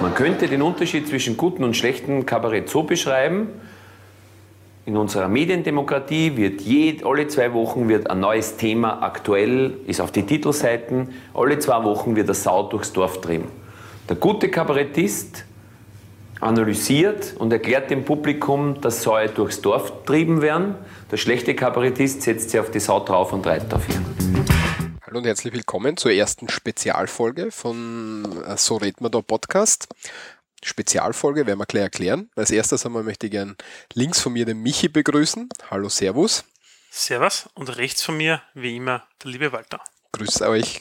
Man könnte den Unterschied zwischen gutem und schlechtem Kabarett so beschreiben. In unserer Mediendemokratie wird je, alle zwei Wochen wird ein neues Thema aktuell, ist auf die Titelseiten. Alle zwei Wochen wird eine Sau durchs Dorf treiben. Der gute Kabarettist analysiert und erklärt dem Publikum, dass Säue durchs Dorf getrieben werden. Der schlechte Kabarettist setzt sich auf die Sau drauf und reitet auf ihr. Hallo und herzlich willkommen zur ersten Spezialfolge von äh, So redet man da Podcast. Spezialfolge werden wir gleich erklären. Als erstes einmal möchte ich gern links von mir den Michi begrüßen. Hallo, Servus. Servus und rechts von mir, wie immer, der liebe Walter. Grüß euch.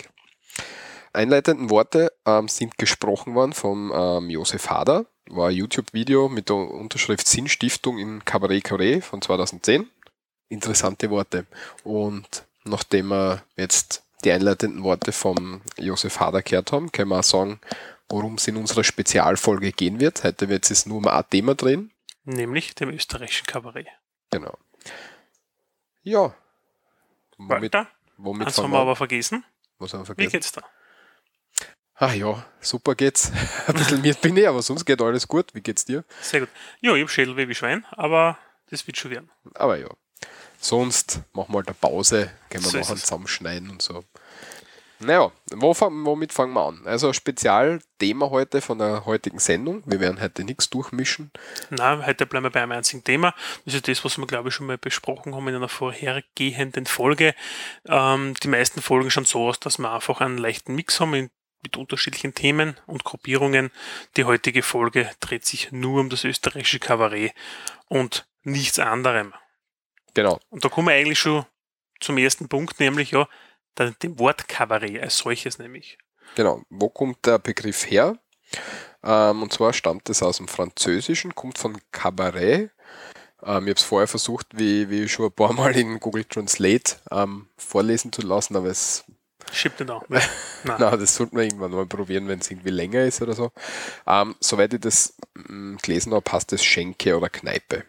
Einleitenden Worte ähm, sind gesprochen worden vom ähm, Josef Hader. War ein YouTube-Video mit der Unterschrift Sinnstiftung in Cabaret Carré von 2010. Interessante Worte. Und nachdem wir jetzt die einleitenden Worte vom Josef Hader gehört haben, können wir auch sagen, worum es in unserer Spezialfolge gehen wird. Heute wird es nur um ein Thema drehen. Nämlich dem österreichischen Kabarett. Genau. Ja. Womit, Walter, womit eins haben wir aber vergessen. Was haben wir vergessen? Wie geht's da? Ah ja, super geht's. Ein bisschen mir bin ich, aber sonst geht alles gut. Wie geht's dir? Sehr gut. Ja, ich hab Schädel wie Schwein, aber das wird schon werden. Aber ja. Sonst machen wir halt eine Pause, gehen wir so nachher zusammenschneiden und so. Naja, wo, womit fangen wir an? Also Spezialthema heute von der heutigen Sendung. Wir werden heute nichts durchmischen. Nein, heute bleiben wir bei einem einzigen Thema. Das ist das, was wir, glaube ich, schon mal besprochen haben in einer vorhergehenden Folge. Ähm, die meisten Folgen schauen so aus, dass wir einfach einen leichten Mix haben mit unterschiedlichen Themen und Gruppierungen. Die heutige Folge dreht sich nur um das österreichische Kabarett und nichts anderem. Genau. Und da kommen wir eigentlich schon zum ersten Punkt, nämlich ja, dem Wort Kabarett als solches nämlich. Genau. Wo kommt der Begriff her? Ähm, und zwar stammt es aus dem Französischen, kommt von Kabarett. Ähm, ich habe es vorher versucht, wie, wie schon ein paar Mal in Google Translate ähm, vorlesen zu lassen, aber es Schiebt nicht an. Nein. Nein, das sollte man irgendwann mal probieren, wenn es irgendwie länger ist oder so. Ähm, soweit ich das mh, mm, gelesen habe, passt es Schenke oder Kneipe.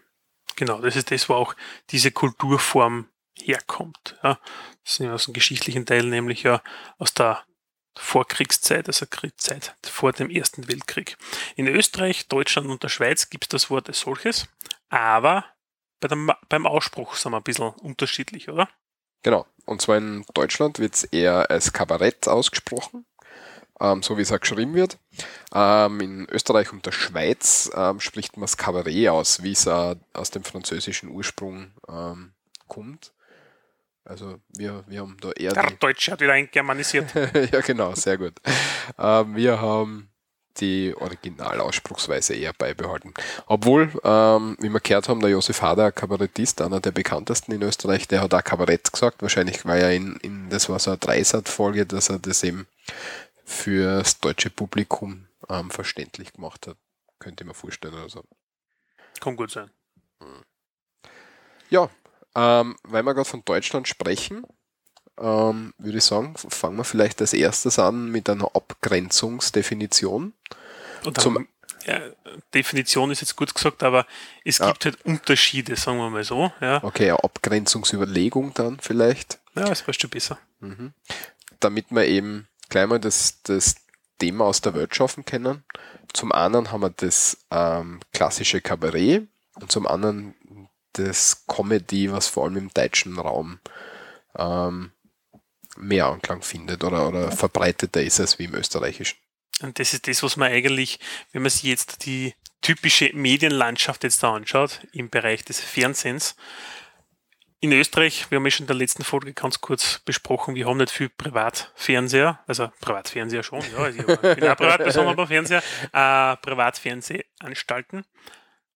Genau, das ist das, wo auch diese Kulturform herkommt. Ja. Das sind aus dem geschichtlichen Teil, nämlich ja aus der Vorkriegszeit, also Kriegszeit vor dem Ersten Weltkrieg. In Österreich, Deutschland und der Schweiz gibt es das Wort als solches, aber bei dem, beim Ausspruch sind wir ein bisschen unterschiedlich, oder? Genau. Und zwar in Deutschland wird es eher als Kabarett ausgesprochen ähm, so wie es auch geschrieben wird. Ähm, in Österreich und der Schweiz ähm, spricht man das Kabarett aus, wie es äh, aus dem französischen Ursprung ähm, kommt. Also wir, wir haben da eher... Der Deutsche hat wieder eingermanisiert. ja, genau, sehr gut. Ähm, wir haben die Originalaussprungsweise eher beibehalten. Obwohl, ähm, wie wir gehört haben, der Josef Hader, Kabarettist, einer der bekanntesten in Österreich, der hat auch Kabarett gesagt. Wahrscheinlich war er in, in das war so eine Dreisat-Folge, dass er das eben fürs deutsche Publikum ähm, verständlich gemacht hat. Könnte ich mir vorstellen oder so. Kann gut sein. Hm. Ja, ähm, weil wir gerade von Deutschland sprechen, ähm, würde ich sagen, fangen wir vielleicht als erstes an mit einer Abgrenzungsdefinition. Und Zum, ja, Definition ist jetzt gut gesagt, aber es gibt ja. halt Unterschiede, sagen wir mal so. Ja. Okay, eine Abgrenzungsüberlegung dann vielleicht. Ja, das passt schon besser. Mhm. Damit wir eben gleich mal das, das Thema aus der Welt schaffen können. Zum einen haben wir das ähm, klassische Kabarett und zum anderen das Comedy, was vor allem im deutschen Raum ähm, mehr Anklang findet oder, oder verbreiteter ist als wie im österreichischen. Und das ist das, was man eigentlich, wenn man sich jetzt die typische Medienlandschaft jetzt da anschaut, im Bereich des Fernsehens, in Österreich, wir haben ja schon in der letzten Folge ganz kurz besprochen, wir haben nicht viel Privatfernseher, also Privatfernseher schon, ja, also ich bin auch Privatperson, aber Fernseher, äh, Privatfernsehanstalten.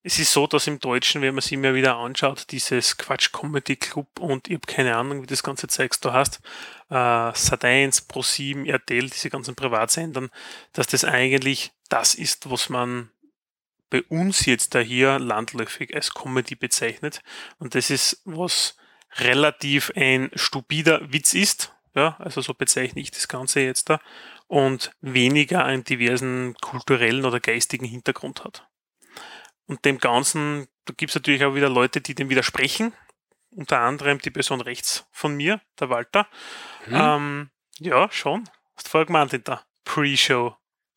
Es ist so, dass im Deutschen, wenn man sich mal wieder anschaut, dieses Quatsch Comedy Club und ich habe keine Ahnung, wie das ganze Zeugs da heißt, äh, Sat1, Pro7, RTL, diese ganzen Privatsendern, dass das eigentlich das ist, was man bei uns jetzt da hier landläufig als Comedy bezeichnet. Und das ist, was relativ ein stupider Witz ist. Ja, also so bezeichne ich das Ganze jetzt da. Und weniger einen diversen kulturellen oder geistigen Hintergrund hat. Und dem Ganzen, da gibt es natürlich auch wieder Leute, die dem widersprechen. Unter anderem die Person rechts von mir, der Walter. Hm. Ähm, ja, schon. Hast du vorher gemeint in der Pre-Show.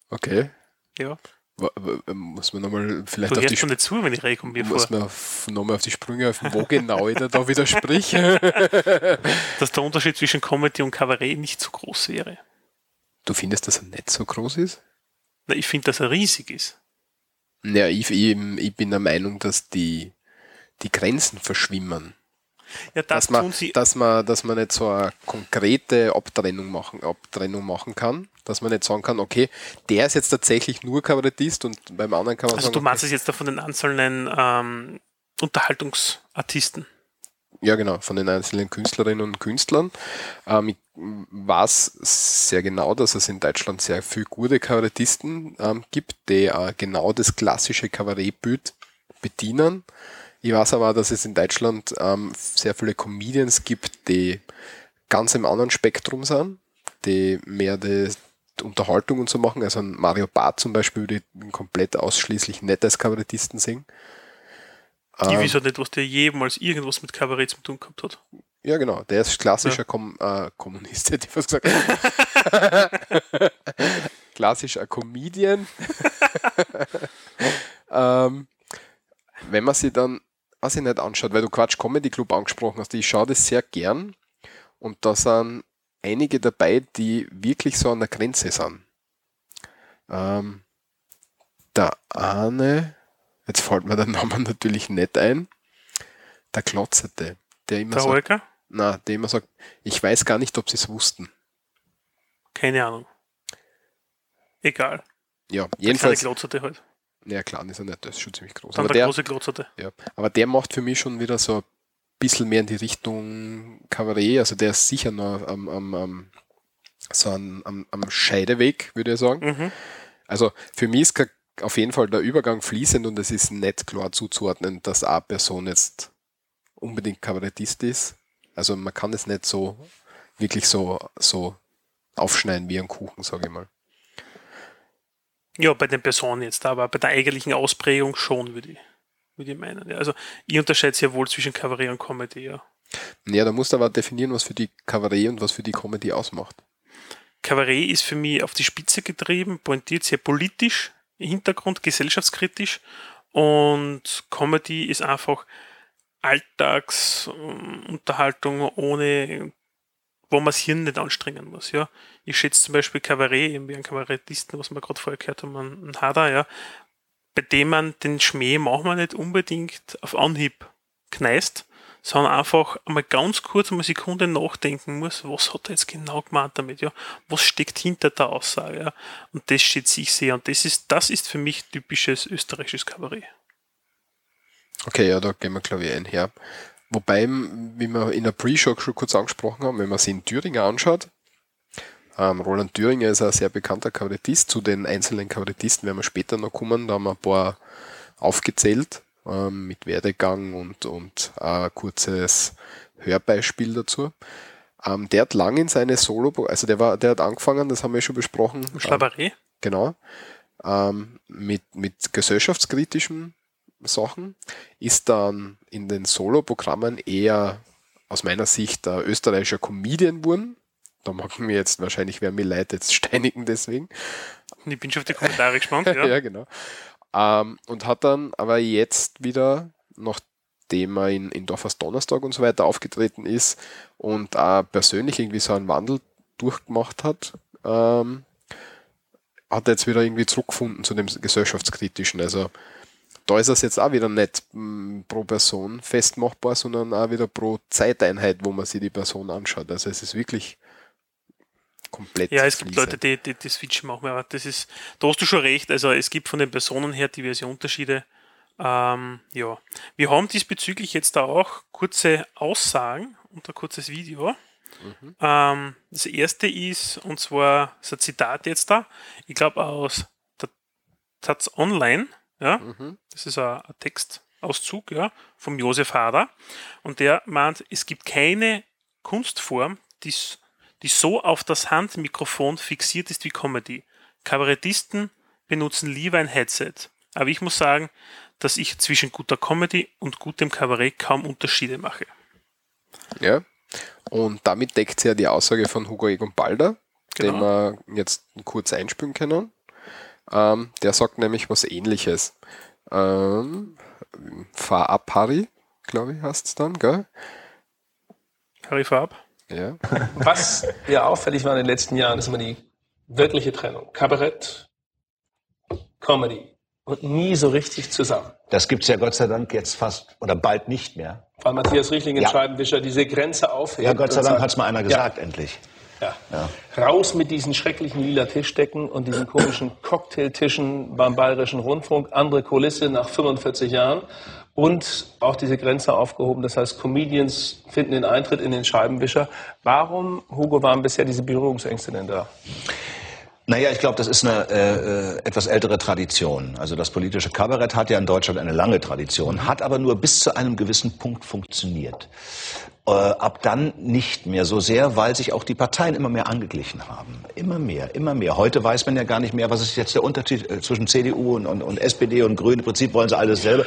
Okay. Ja. Muss man nochmal vielleicht du auf die schon nicht zu, wenn ich rekombiere Muss man nochmal auf die Sprünge auf wo genau ich da, da widerspreche. Dass der Unterschied zwischen Comedy und Kabarett nicht so groß wäre. Du findest, dass er nicht so groß ist? Na, ich finde, dass er riesig ist. Ja, ich, ich, ich bin der Meinung, dass die, die Grenzen verschwimmen. Ja, das dass, man, dass, man, dass man nicht so eine konkrete Abtrennung machen, Abtrennung machen kann, dass man nicht sagen kann, okay, der ist jetzt tatsächlich nur Kabarettist und beim anderen kann man also sagen. Also du meinst okay, es jetzt da von den einzelnen ähm, Unterhaltungsartisten? Ja, genau, von den einzelnen Künstlerinnen und Künstlern. Ähm, ich weiß sehr genau, dass es in Deutschland sehr viele gute Kabarettisten ähm, gibt, die äh, genau das klassische Kabarettbild bedienen. Ich weiß aber, dass es in Deutschland ähm, sehr viele Comedians gibt, die ganz im anderen Spektrum sind, die mehr die Unterhaltung und so machen. Also Mario Barth zum Beispiel ich komplett ausschließlich nicht als Kabarettisten singen. Ich ähm, weiß nicht, was der jemals irgendwas mit Kabarett zu tun gehabt hat. Ja, genau. Der ist klassischer ja. Kom äh, Kommunist, hätte ich fast gesagt. klassischer Comedian. ähm, wenn man sich dann was ich nicht anschaut, weil du Quatsch Comedy Club angesprochen hast, ich schaue das sehr gern und da sind einige dabei, die wirklich so an der Grenze sind. Ähm, der eine, jetzt fällt mir der Name natürlich nicht ein, der Klotzerte, der immer der sagt, na, der immer sagt, ich weiß gar nicht, ob sie es wussten. Keine Ahnung. Egal. Ja, jedenfalls. Halt. Ja, klar, ist er nicht, das ist schon ziemlich groß. Dann aber der, große Glotzerte. Ja, aber der macht für mich schon wieder so ein bisschen mehr in die Richtung Kabarett, also der ist sicher noch am, am, am so am, am, am Scheideweg, würde ich sagen. Mhm. Also für mich ist auf jeden Fall der Übergang fließend und es ist nicht klar zuzuordnen, dass eine Person jetzt unbedingt Kabarettist ist. Also man kann es nicht so wirklich so, so aufschneiden wie ein Kuchen, sage ich mal. Ja, bei den Personen jetzt, aber bei der eigentlichen Ausprägung schon, würde ich, würde ich meinen. Ja, also ich unterscheide sehr wohl zwischen Kabarett und Comedy, ja. Ja, da musst du aber definieren, was für die Kabarett und was für die Comedy ausmacht. Kabarett ist für mich auf die Spitze getrieben, pointiert sehr politisch, Hintergrund, gesellschaftskritisch und Comedy ist einfach Alltagsunterhaltung ohne wo man das Hirn nicht anstrengen muss. Ja. Ich schätze zum Beispiel Kabarett, irgendwie einen Kabarettisten, was wir gerade vorher gehört haben, einen Hader, ja, bei dem man den Schmäh manchmal nicht unbedingt auf Anhieb kneist, sondern einfach einmal ganz kurz eine Sekunde nachdenken muss, was hat er jetzt genau gemeint damit, ja, was steckt hinter der Aussage, ja, und das steht sich sehr, und das ist, das ist für mich typisches österreichisches Kabarett. Okay, ja, da gehen wir, glaube ich, einher. Wobei, wie wir in der Pre-Show schon kurz angesprochen haben, wenn man sich in Thüringen anschaut, ähm, Roland Thüringer ist ein sehr bekannter Kabarettist. Zu den einzelnen Kabarettisten werden wir später noch kommen. Da haben wir ein paar aufgezählt ähm, mit Werdegang und, und ein kurzes Hörbeispiel dazu. Ähm, der hat lang in seine Solo, also der war, der hat angefangen, das haben wir schon besprochen. Schlaberei. genau. Ähm, mit, mit gesellschaftskritischen Sachen, ist dann in den Solo-Programmen eher aus meiner Sicht der österreichischer Comedian wurden. Da machen wir jetzt wahrscheinlich, wer mir leid jetzt steinigen deswegen. Ich bin schon auf die Kommentare gespannt, ja. ja, genau. Ähm, und hat dann aber jetzt wieder, nachdem er in, in Dorfers Donnerstag und so weiter aufgetreten ist und auch persönlich irgendwie so einen Wandel durchgemacht hat, ähm, hat er jetzt wieder irgendwie zurückgefunden zu dem gesellschaftskritischen. Also da ist es jetzt auch wieder nicht mm, pro Person festmachbar, sondern auch wieder pro Zeiteinheit, wo man sich die Person anschaut. Also es ist wirklich komplett. Ja, es gibt fließend. Leute, die, die, die switchen machen, aber das ist, da hast du schon recht. Also es gibt von den Personen her diverse Unterschiede. Ähm, ja, wir haben diesbezüglich jetzt da auch kurze Aussagen und ein kurzes Video. Mhm. Ähm, das erste ist, und zwar so ein Zitat jetzt da, ich glaube aus der Taz Online. Ja? Mhm. Das ist ein, ein Textauszug ja, vom Josef Hader. Und der meint, es gibt keine Kunstform, die, die so auf das Handmikrofon fixiert ist wie Comedy. Kabarettisten benutzen lieber ein Headset. Aber ich muss sagen, dass ich zwischen guter Comedy und gutem Kabarett kaum Unterschiede mache. Ja, und damit deckt sie ja die Aussage von Hugo Egon Balder, genau. den wir jetzt kurz einspülen können. Ähm, der sagt nämlich was ähnliches. Ähm, fahr ab, Harry, glaube ich, heißt es dann, gell? Harry Farb. Ja. Was ja auffällig war in den letzten Jahren, ist immer die wirkliche Trennung. Kabarett, Comedy und nie so richtig zusammen. Das gibt's ja Gott sei Dank jetzt fast oder bald nicht mehr. Weil Matthias Richtling in Ja. Scheibenwischer diese Grenze aufhebt. Ja, Gott sei Dank sagt, hat's mal einer gesagt, endlich. Ja. Raus mit diesen schrecklichen lila Tischdecken und diesen komischen Cocktailtischen beim Bayerischen Rundfunk. Andere Kulisse nach 45 Jahren. Und auch diese Grenze aufgehoben. Das heißt, Comedians finden den Eintritt in den Scheibenwischer. Warum, Hugo, waren bisher diese Berührungsängste denn da? Naja, ich glaube, das ist eine äh, etwas ältere Tradition. Also das politische Kabarett hat ja in Deutschland eine lange Tradition, hat aber nur bis zu einem gewissen Punkt funktioniert. Äh, ab dann nicht mehr so sehr, weil sich auch die Parteien immer mehr angeglichen haben. Immer mehr, immer mehr. Heute weiß man ja gar nicht mehr, was ist jetzt der Unterschied äh, zwischen CDU und, und, und SPD und Grünen. Im Prinzip wollen sie alle dasselbe.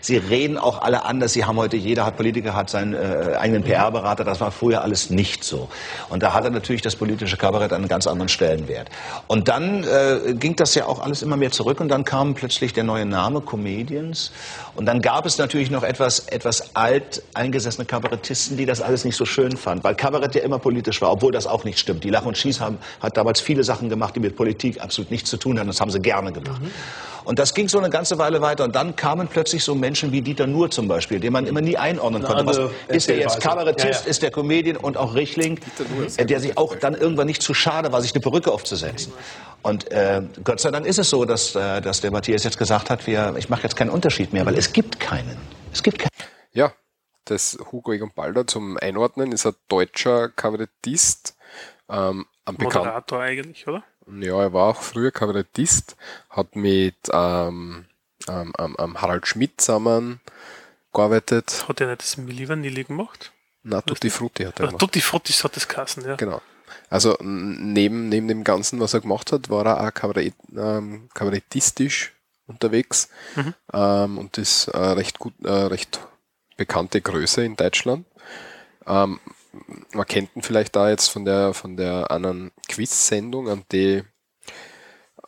Sie reden auch alle anders. Sie haben heute, jeder hat Politiker, hat seinen äh, eigenen PR-Berater. Das war früher alles nicht so. Und da hatte natürlich das politische Kabarett einen ganz anderen Stellenwert. Und dann äh, ging das ja auch alles immer mehr zurück und dann kam plötzlich der neue Name Comedians. Und dann gab es natürlich noch etwas, etwas alt eingesessene Kabarettisten, die das alles nicht so schön fanden, weil Kabarett ja immer politisch war, obwohl das auch nicht stimmt. Die Lach und Schieß haben, hat damals viele Sachen gemacht, die mit Politik absolut nichts zu tun hatten. Das haben sie gerne gemacht. Und das ging so eine ganze Weile weiter. Und dann kamen plötzlich so Menschen wie Dieter Nuhr zum Beispiel, den man immer nie einordnen konnte. Was, ist der jetzt. Kabarettist, Ja, ja. ist der Comedian und auch Richtling, äh, der sich auch dann irgendwann nicht zu schade war, sich eine Perücke aufzusetzen. Und äh, Gott sei Dank ist es so, dass, äh, dass der Matthias jetzt gesagt hat, wir, ich mache jetzt keinen Unterschied mehr, weil es gibt keinen. Es gibt keinen. Ja, das Hugo Egon Balder zum Einordnen ist ein deutscher Kabarettist, ähm, am. Moderator eigentlich, oder? Ja, er war auch früher Kabarettist, hat mit ähm, ähm, ähm, ähm, Harald Schmidt zusammen gearbeitet. Hat er nicht das Milli Vanilli gemacht? Na, Tutti Frutti hat er Ah, gemacht. Tutti Fruttis hat das Kassen, ja. Genau. Also neben, neben dem Ganzen, was er gemacht hat, war er auch Kabarett, ähm, kabarettistisch unterwegs ähm, und ist äh, recht gut, äh, recht bekannte Größe in Deutschland. Ähm, man kennt ihn vielleicht da jetzt von der von der anderen Quiz-Sendung, an die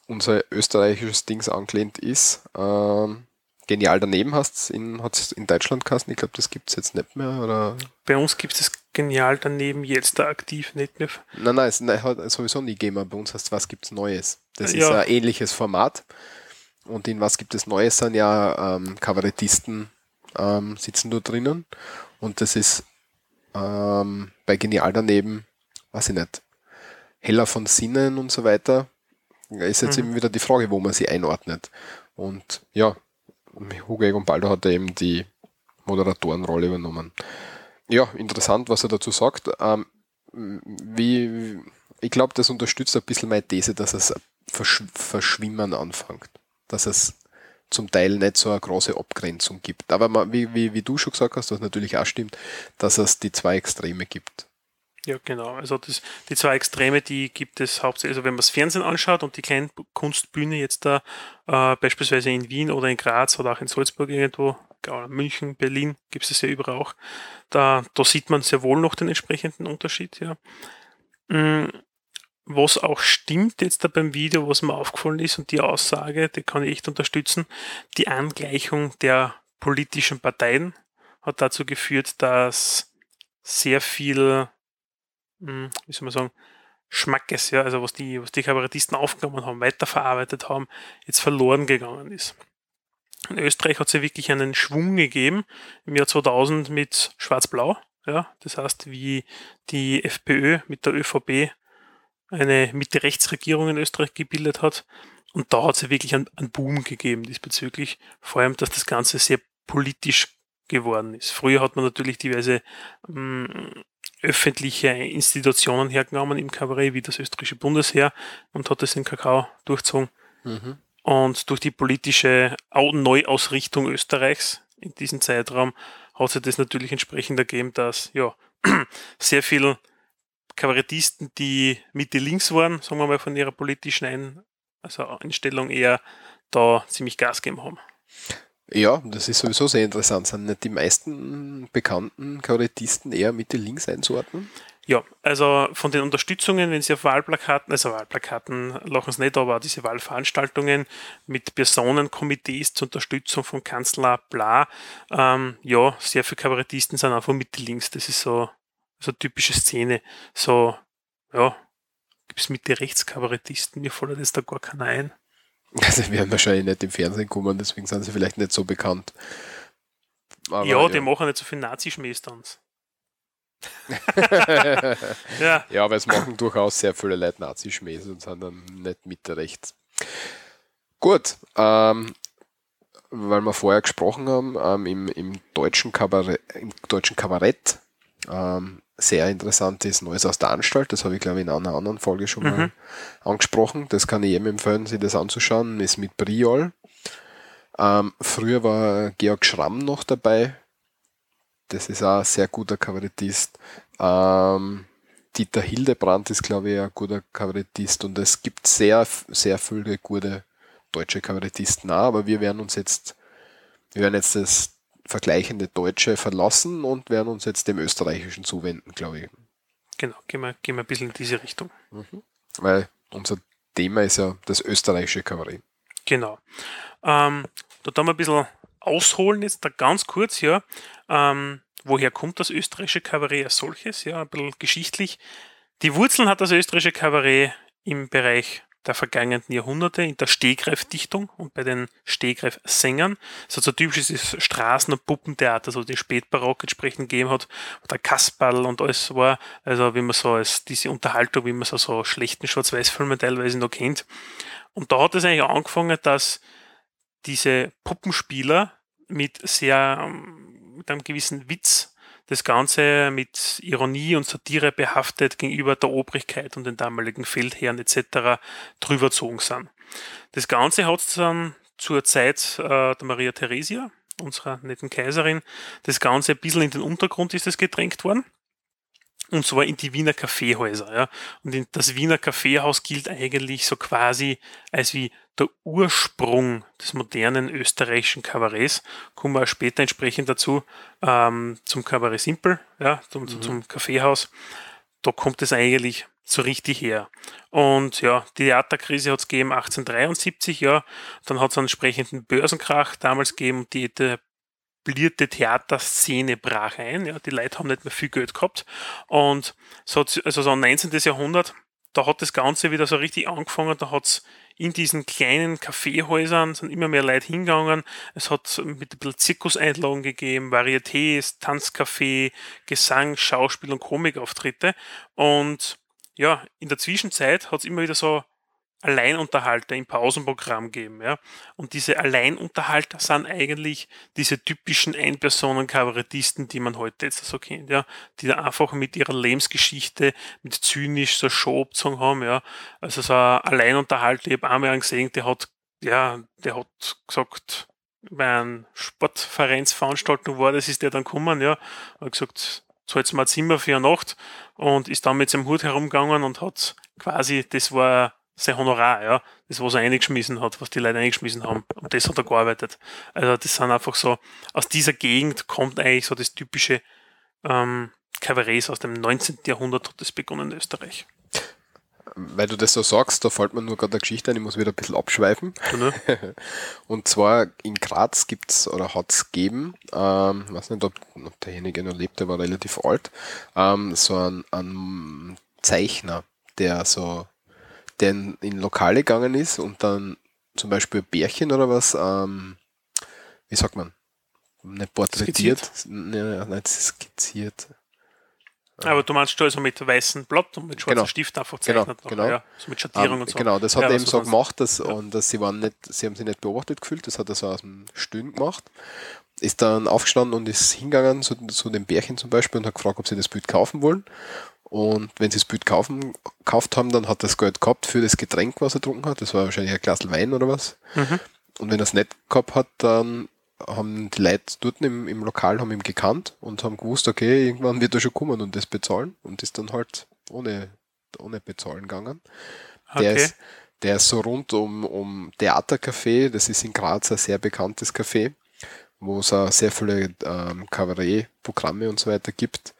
unser österreichisches Dings angelehnt ist. Ähm, Genial daneben hast in, hat's in Deutschland geheißen. Ich glaube, das gibt es jetzt nicht mehr. Oder? Bei uns gibt es das genial daneben jetzt da aktiv nicht mehr. Nein, nein, es nein, hat sowieso nie gegeben. Bei uns heißt was gibt's Neues. Das Ja. ist ein ähnliches Format. Und in was gibt es Neues sind ja ähm, Kabarettisten ähm, sitzen da drinnen. Und das ist ähm, bei Genial daneben, weiß ich nicht, heller von Sinnen und so weiter. Da ist jetzt eben wieder die Frage, wo man sie einordnet. Und ja, Hugo Egon Baldo hat eben die Moderatorenrolle übernommen. Ja, interessant, was er dazu sagt. Ähm, wie, ich glaube, das unterstützt ein bisschen meine These, dass es verschw verschwimmen anfängt. Dass es zum Teil nicht so eine große Abgrenzung gibt. Aber man, wie, wie, wie du schon gesagt hast, was natürlich auch stimmt, dass es die zwei Extreme gibt. Ja, genau. Also das, die zwei Extreme, die gibt es hauptsächlich, also wenn man das Fernsehen anschaut und die kleinen Kunstbühne jetzt da, äh, beispielsweise in Wien oder in Graz oder auch in Salzburg irgendwo, München, Berlin, gibt es das ja überall auch, da, da sieht man sehr wohl noch den entsprechenden Unterschied, ja. Mm, Was auch stimmt jetzt da beim Video, was mir aufgefallen ist und die Aussage, die kann ich echt unterstützen, die Angleichung der politischen Parteien hat dazu geführt, dass sehr viel mh, wie soll man sagen, Schmackes, ja, also was die, was die Kabarettisten aufgenommen haben, weiterverarbeitet haben, jetzt verloren gegangen ist. In Österreich hat es ja wirklich einen Schwung gegeben im Jahr 2000 mit Schwarz-Blau, ja, das heißt, wie die FPÖ mit der ÖVP eine Mitte-Rechts-Regierung in Österreich gebildet hat. Und da hat es ja wirklich einen, einen Boom gegeben diesbezüglich. Vor allem, dass das Ganze sehr politisch geworden ist. Früher hat man natürlich diverse ähm, öffentliche Institutionen hergenommen im Kabarett, wie das österreichische Bundesheer, und hat das in Kakao durchzogen. Und durch die politische Au- Neuausrichtung Österreichs in diesem Zeitraum hat sich das natürlich entsprechend ergeben, dass ja sehr viele Kabarettisten, die Mitte links waren, sagen wir mal von ihrer politischen Ein also Einstellung eher da ziemlich Gas gegeben haben. Ja, das ist sowieso sehr interessant. Sind nicht die meisten bekannten Kabarettisten eher Mitte links einzuordnen? Ja, also von den Unterstützungen, wenn Sie auf Wahlplakaten, also Wahlplakaten lachen Sie nicht, aber diese Wahlveranstaltungen mit Personenkomitees zur Unterstützung von Kanzler Bla, ähm, ja, sehr viele Kabarettisten sind einfach Mitte-Links. Das ist so, so eine typische Szene. So, ja, gibt es Mitte-Rechts-Kabarettisten, mir fällt jetzt da gar keiner ein. Also werden wahrscheinlich nicht im Fernsehen kommen, deswegen sind sie vielleicht nicht so bekannt. Aber, ja, die ja. machen nicht so viel Nazischmäß dann. ja. ja, aber es machen durchaus sehr viele Leute Nazi-Schmähs und sind dann nicht Mitte rechts. Gut, ähm, weil wir vorher gesprochen haben, ähm, im, im, deutschen Kabarett, im deutschen Kabarett ähm, sehr interessant ist Neues aus der Anstalt. Das habe ich, glaube ich, in einer anderen Folge schon mal mhm. angesprochen. Das kann ich jedem empfehlen, sich das anzuschauen. Ist mit Briol. Ähm, früher war Georg Schramm noch dabei. Das ist auch ein sehr guter Kabarettist. Ähm, Dieter Hildebrand ist, glaube ich, ein guter Kabarettist und es gibt sehr, sehr viele gute deutsche Kabarettisten auch, aber wir werden uns jetzt, wir werden jetzt das vergleichende Deutsche verlassen und werden uns jetzt dem Österreichischen zuwenden, glaube ich. Genau, gehen wir, gehen wir ein bisschen in diese Richtung. Mhm. Weil unser Thema ist ja das österreichische Kabarett. Genau. Ähm, da tun wir ein bisschen ausholen jetzt da ganz kurz, ja. Ähm, woher kommt das österreichische Kabarett als solches? Ja, ein bisschen geschichtlich. Die Wurzeln hat das österreichische Kabarett im Bereich der vergangenen Jahrhunderte in der Stehgreifdichtung und bei den Stehgreifsängern. So so typisches Straßen- und Puppentheater, so die Spätbarock entsprechend gegeben hat, oder Kasperl und alles war, also wie man so als diese Unterhaltung, wie man so, so schlechten Schwarz-Weiß-Filme teilweise noch kennt. Und da hat es eigentlich angefangen, dass diese Puppenspieler mit sehr, ähm, mit einem gewissen Witz das Ganze mit Ironie und Satire behaftet gegenüber der Obrigkeit und den damaligen Feldherren etc. drüberzogen sind. Das Ganze hat dann zur Zeit äh, der Maria Theresia, unserer netten Kaiserin, das Ganze ein bisschen in den Untergrund ist es gedrängt worden. Und zwar in die Wiener Kaffeehäuser. Ja. Und das Wiener Kaffeehaus gilt eigentlich so quasi als wie der Ursprung des modernen österreichischen Kabarets. Kommen wir später entsprechend dazu ähm, zum Kabarett Simple, ja, zum, mhm. zum Kaffeehaus. Da kommt es eigentlich so richtig her. Und ja, die Theaterkrise hat es gegeben 1873, ja. Dann hat es einen entsprechenden Börsenkrach damals gegeben und die etablierte Theaterszene brach ein. Ja, die Leute haben nicht mehr viel Geld gehabt. Und so, also so 19. Jahrhundert, da hat das Ganze wieder so richtig angefangen. Da hat es in diesen kleinen Kaffeehäusern sind immer mehr Leute hingegangen. Es hat mit ein bisschen Zirkuseinlagen gegeben, Varietés, Tanzcafé, Gesang, Schauspiel und Komikauftritte. Und ja, in der Zwischenzeit hat es immer wieder so Alleinunterhalter im Pausenprogramm geben. Ja? Und diese Alleinunterhalter sind eigentlich diese typischen Einpersonen-Kabarettisten, die man heute jetzt so kennt, ja? die da einfach mit ihrer Lebensgeschichte, mit zynisch so Show haben. Ja? Also so ein Alleinunterhalter, ich habe einmal gesehen, der hat, ja, der hat gesagt, bei einer Sportvereinsveranstaltung war, das ist der dann gekommen, ja, hat gesagt, zahlt ein Zimmer für eine Nacht und ist dann mit seinem Hut herumgegangen und hat quasi, das war sein Honorar, ja, das, was er eingeschmissen hat, was die Leute eingeschmissen haben. Und das hat er gearbeitet. Also das sind einfach so, aus dieser Gegend kommt eigentlich so das typische ähm, Kabarett aus dem 19. Jahrhundert hat das begonnen in Österreich. Weil du das so sagst, da fällt mir nur gerade eine Geschichte ein, ich muss wieder ein bisschen abschweifen. Ne? Und zwar in Graz gibt es oder hat es gegeben, ähm, weiß nicht, ob, ob derjenige noch lebt, der war relativ alt, ähm, so ein, ein Zeichner, der so der in, in Lokale gegangen ist und dann zum Beispiel Bärchen oder was, ähm, wie sagt man, nicht porträtiert, ne, nicht skizziert. Aber du meinst also mit weißem Blatt und mit schwarzem genau. Stift einfach zeichnet. Genau, genau. Ja, so mit Schattierung um, und so. Genau, das hat ja, er eben so gemacht, dass, ja. und dass sie waren nicht, sie haben sich nicht beobachtet gefühlt, das hat er so aus dem Stillen gemacht. Ist dann aufgestanden und ist hingegangen zu, zu dem Bärchen zum Beispiel und hat gefragt, ob sie das Bild kaufen wollen. Und wenn sie das Bild kaufen, gekauft haben, dann hat er das Geld gehabt für das Getränk, was er getrunken hat. Das war wahrscheinlich ein Glas Wein oder was. Mhm. Und wenn er es nicht gehabt hat, dann haben die Leute dort im, im Lokal haben ihn gekannt und haben gewusst, okay, irgendwann wird er schon kommen und das bezahlen und ist dann halt ohne, ohne bezahlen gegangen. Okay. Der, ist, der ist so rund um, um Theatercafé, das ist in Graz ein sehr bekanntes Café, wo es auch sehr viele ähm, Kabarettprogramme und so weiter gibt.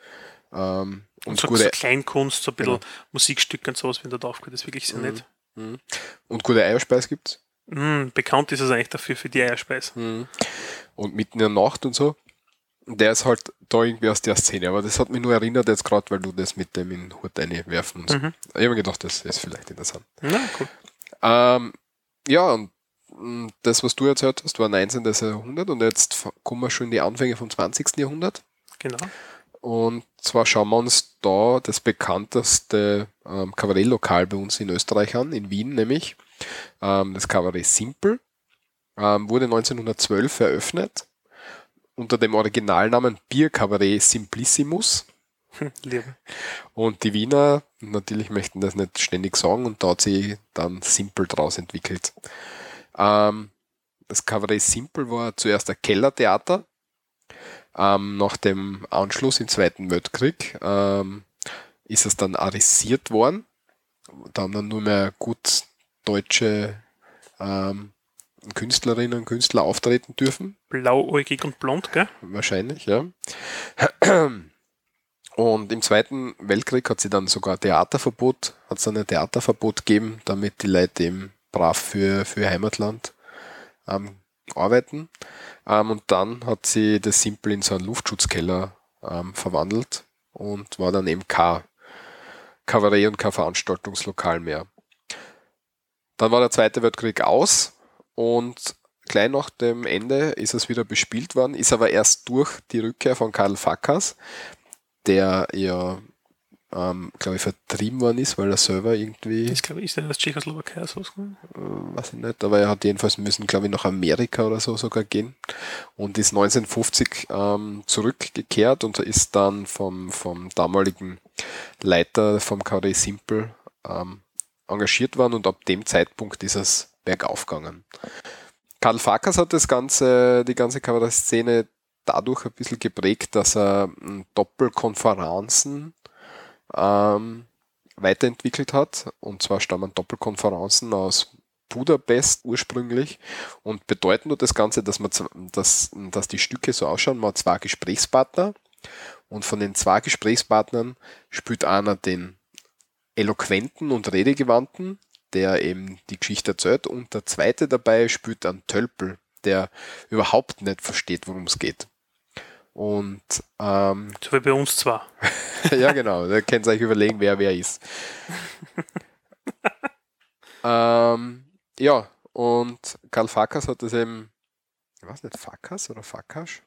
Ähm, und, und so, gute, so Kleinkunst, so ein bisschen genau. Musikstücke und sowas, wenn dort aufgehört, ist wirklich sehr mhm. nett. Mhm. Und gute Eierspeis gibt's? Mm, bekannt ist es eigentlich dafür, für die Eierspeis. Mhm. Und mitten in der Nacht und so. Der ist halt da irgendwie aus der Szene, aber das hat mich nur erinnert jetzt gerade, weil du das mit dem in Hut werfen so. Mhm. Ich habe mir gedacht, das ist vielleicht interessant. Na, cool. Ähm, ja, und mm, das, was du erzählt hast, war 19. Jahrhundert und jetzt kommen wir schon in die Anfänge vom 20. Jahrhundert. Genau. Und zwar schauen wir uns da das bekannteste ähm, Kabarettlokal bei uns in Österreich an, in Wien nämlich. Ähm, das Kabarett Simple ähm, wurde 1912 eröffnet unter dem Originalnamen Bierkabarett Simplissimus. Liebe. Und die Wiener natürlich möchten das nicht ständig sagen und da hat sie dann Simple draus entwickelt. Ähm, das Kabarett Simple war zuerst ein Kellertheater ähm, nach dem Anschluss im Zweiten Weltkrieg ähm, ist es dann arisiert worden. Da haben dann nur mehr gut deutsche ähm, Künstlerinnen und Künstler auftreten dürfen. Blauäugig und blond, gell? Wahrscheinlich, ja. Und im Zweiten Weltkrieg hat sie dann sogar Theaterverbot, hat es ein Theaterverbot gegeben, damit die Leute eben brav für, für Heimatland ähm, arbeiten. Ähm, und dann hat sie das Simple in so einen Luftschutzkeller ähm, verwandelt und war dann eben kein Kabarett und kein Veranstaltungslokal mehr. Dann war der Zweite Weltkrieg aus und gleich nach dem Ende ist es wieder bespielt worden, ist aber erst durch die Rückkehr von Karl Fackers, der ja ähm, glaube ich, vertrieben worden ist, weil er selber irgendwie. Das glaube ich, ist der aus Tschechoslowakei so? Äh, weiß ich nicht, aber er hat jedenfalls müssen, glaube ich, nach Amerika oder so sogar gehen und ist 1950 ähm, zurückgekehrt und ist dann vom, vom damaligen Leiter vom KD Simple ähm, engagiert worden und ab dem Zeitpunkt ist es bergauf gegangen. Karl Farkas hat das ganze, die ganze Kabarettszene dadurch ein bisschen geprägt, dass er hm, Doppelkonferenzen ähm, weiterentwickelt hat. Und zwar stammen Doppelkonferenzen aus Budapest ursprünglich und bedeuten nur das Ganze, dass, man, dass, dass die Stücke so ausschauen. Man hat zwei Gesprächspartner und von den zwei Gesprächspartnern spielt einer den eloquenten und redegewandten, der eben die Geschichte erzählt und der zweite dabei spielt einen Tölpel, der überhaupt nicht versteht, worum es geht. Und ähm, so wie bei uns zwar. ja, genau. Da könnt ihr euch überlegen, wer wer ist. ähm, ja, und Karl Farkas hat das eben, ich weiß nicht, Farkas oder Farkas?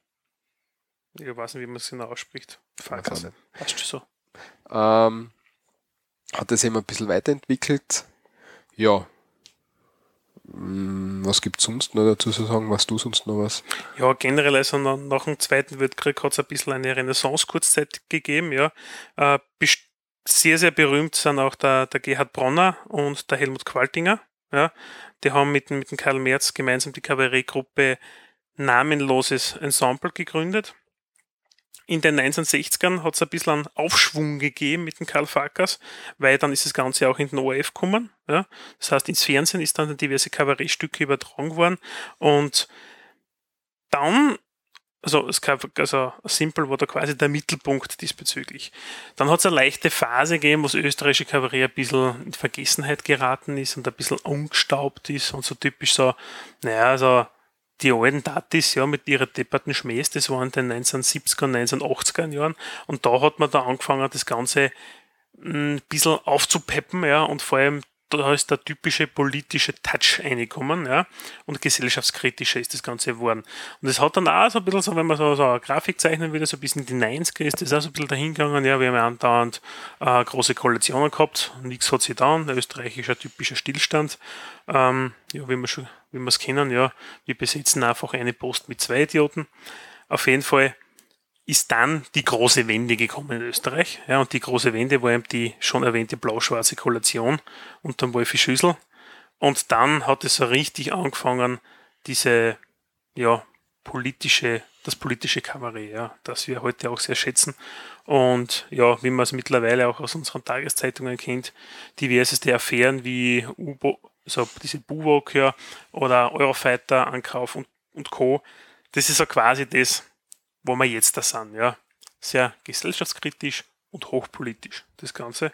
Ich weiß nicht, wie man es genau ausspricht. Farkas. Passt so. Ähm, hat das eben ein bisschen weiterentwickelt. Ja, was gibt es sonst noch dazu zu sagen? Was du sonst noch was? Ja, generell, also nach, dem Zweiten Weltkrieg hat es ein bisschen eine Renaissance-Kurzzeit gegeben. Ja. Äh, sehr, sehr berühmt sind auch der, der Gerhard Bronner und der Helmut Qualtinger. Ja. Die haben mit, mit dem Karl Merz gemeinsam die Kabarettgruppe Namenloses Ensemble gegründet in den 1960ern hat es ein bisschen einen Aufschwung gegeben mit dem Karl Farkas, weil dann ist das Ganze auch in den ORF gekommen. Ja. Das heißt, ins Fernsehen ist dann diverse Kabarettstücke übertragen worden und dann, also, es gab, also Simple war da quasi der Mittelpunkt diesbezüglich. Dann hat es eine leichte Phase gegeben, wo das österreichische Kabarett ein bisschen in Vergessenheit geraten ist und ein bisschen umgestaubt ist und so typisch so, naja, also die alten Datis, ja, mit ihrer depperten Schmähs, das waren in den 1970er und 1980er Jahren. Und da hat man da angefangen, das Ganze ein bisschen aufzupeppen, ja, und vor allem da ist der typische politische Touch reingekommen, ja, und gesellschaftskritischer ist das Ganze geworden. Und es hat dann auch so ein bisschen so, wenn man so, so eine Grafik zeichnen würde, so ein bisschen die 90er ist das auch so ein bisschen dahingegangen, ja, wir haben ja andauernd äh, große Koalitionen gehabt, nichts hat sich getan, der österreichische typischer Stillstand, ähm, ja, wie wir schon, wie wir es kennen, ja, wir besetzen einfach eine Post mit zwei Idioten. Auf jeden Fall ist dann die große Wende gekommen in Österreich. Ja, und die große Wende war eben die schon erwähnte blau-schwarze Koalition unter dem Wolfi Schüssel. Und dann hat es so richtig angefangen, diese, ja, politische, das politische Kabarett, ja, das wir heute auch sehr schätzen. Und ja, wie man es mittlerweile auch aus unseren Tageszeitungen kennt, diverseste Affären wie U-Boot, also diese Buwok, ja, oder Eurofighter-Ankauf und, und Co. Das ist so quasi das, wo wir jetzt da sind. Ja. Sehr gesellschaftskritisch, und hochpolitisch, das Ganze.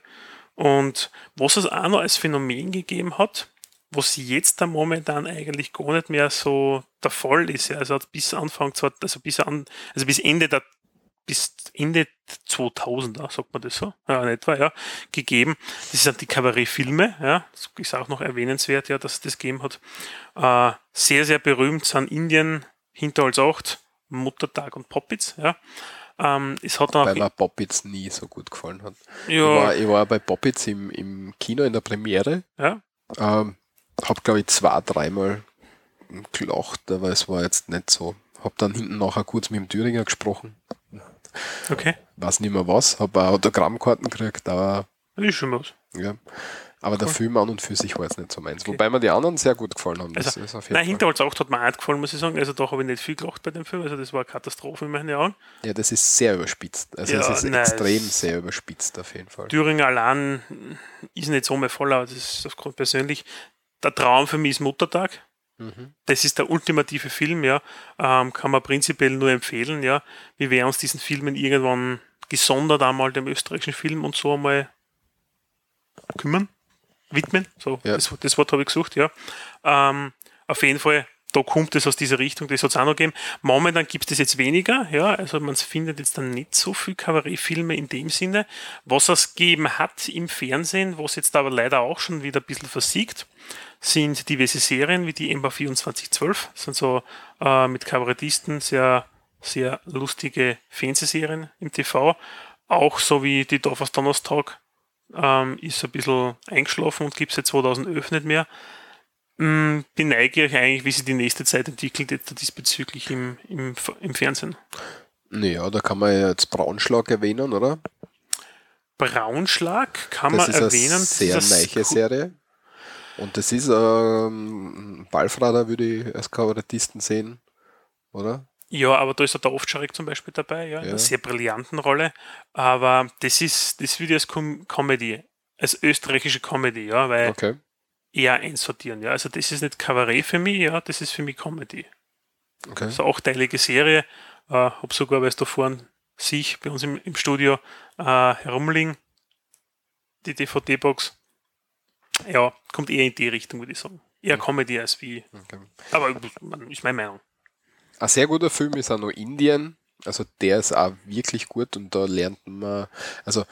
Und was es auch noch als Phänomen gegeben hat, was jetzt da momentan eigentlich gar nicht mehr so der Fall ist. Ja. Also bis Anfang, also bis an, also bis Ende der bis Ende 2000er, sagt man das so, ja, in etwa, ja, gegeben. Das sind die Kabarettfilme, ja, das ist auch noch erwähnenswert, ja, dass es das gegeben hat. Äh, sehr, sehr berühmt sind Indien, Hinterholz 8, Muttertag und Poppits, ja. Ähm, es hat Weil mir Poppits nie so gut gefallen hat. Ja. Ich, war, ich war bei Poppits im, im Kino in der Premiere. Ja. Ähm, hab, glaube ich, zwei, dreimal gelacht, aber es war jetzt nicht so. Hab dann hinten nachher kurz mit dem Thüringer gesprochen. Okay. Weiß nicht mehr was, hab auch Autogrammkarten gekriegt, aber. Das ist schon was. Ja. Aber cool. der Film an und für sich war jetzt nicht so meins. Okay. Wobei mir die anderen sehr gut gefallen haben. Das also, nein, Hinterholz 8 hat mir auch gefallen, muss ich sagen. Also da habe ich nicht viel gelacht bei dem Film. Also das war eine Katastrophe in meinen Augen. Ja, das ist sehr überspitzt. Also es ist nein, extrem sehr überspitzt auf jeden Fall. Thüringer allein ist nicht so Fall, aber das ist aufgrund persönlich. Der Traum für mich ist Muttertag. Mhm. Das ist der ultimative Film, ja. Ähm, kann man prinzipiell nur empfehlen, ja. Wir werden uns diesen Filmen irgendwann gesondert einmal dem österreichischen Film und so einmal kümmern widmen. So, ja. das, das, Wort habe ich gesucht, ja. Ähm, auf jeden Fall, da kommt es aus dieser Richtung, das hat es auch noch gegeben. Momentan gibt es jetzt weniger, ja, also man findet jetzt dann nicht so viel Kabarettfilme in dem Sinne. Was es gegeben hat im Fernsehen, was jetzt aber leider auch schon wieder ein bisschen versiegt, sind diverse Serien wie die EMBA 2412, das sind so äh, mit Kabarettisten sehr, sehr lustige Fernsehserien im TV. Auch so wie die Dorfers Donnerstag ähm, ist ein bisschen eingeschlafen und gibt es seit 2011 nicht mehr. Ähm, beneige ich eigentlich, wie sich die nächste Zeit entwickelt, etwa diesbezüglich im, im, im Fernsehen. Naja, da kann man ja jetzt Braunschlag erwähnen, oder? Braunschlag kann das man ist erwähnen. Eine sehr neiche Serie. Und das ist ähm, Ballfrader würde ich als Kabarettisten sehen, oder? Ja, aber da ist auch der Ovtcharek zum Beispiel dabei, ja, in einer sehr brillanten Rolle. Aber das ist, das würde ich als Com Comedy, als österreichische Comedy, ja, weil okay. Eher einsortieren, ja. Also das ist nicht Kabarett für mich, ja, das ist für mich Comedy. Okay. Das ist eine achteilige Serie, äh, habe sogar, weil es da vorne sich bei uns im, im Studio äh, herumliegen, die DVD-Box. Ja, kommt eher in die Richtung, würde ich sagen. Eher mhm. Comedy als wie. Okay. Aber ist meine Meinung. Ein sehr guter Film ist auch noch Indien. Also der ist auch wirklich gut und da lernt man, also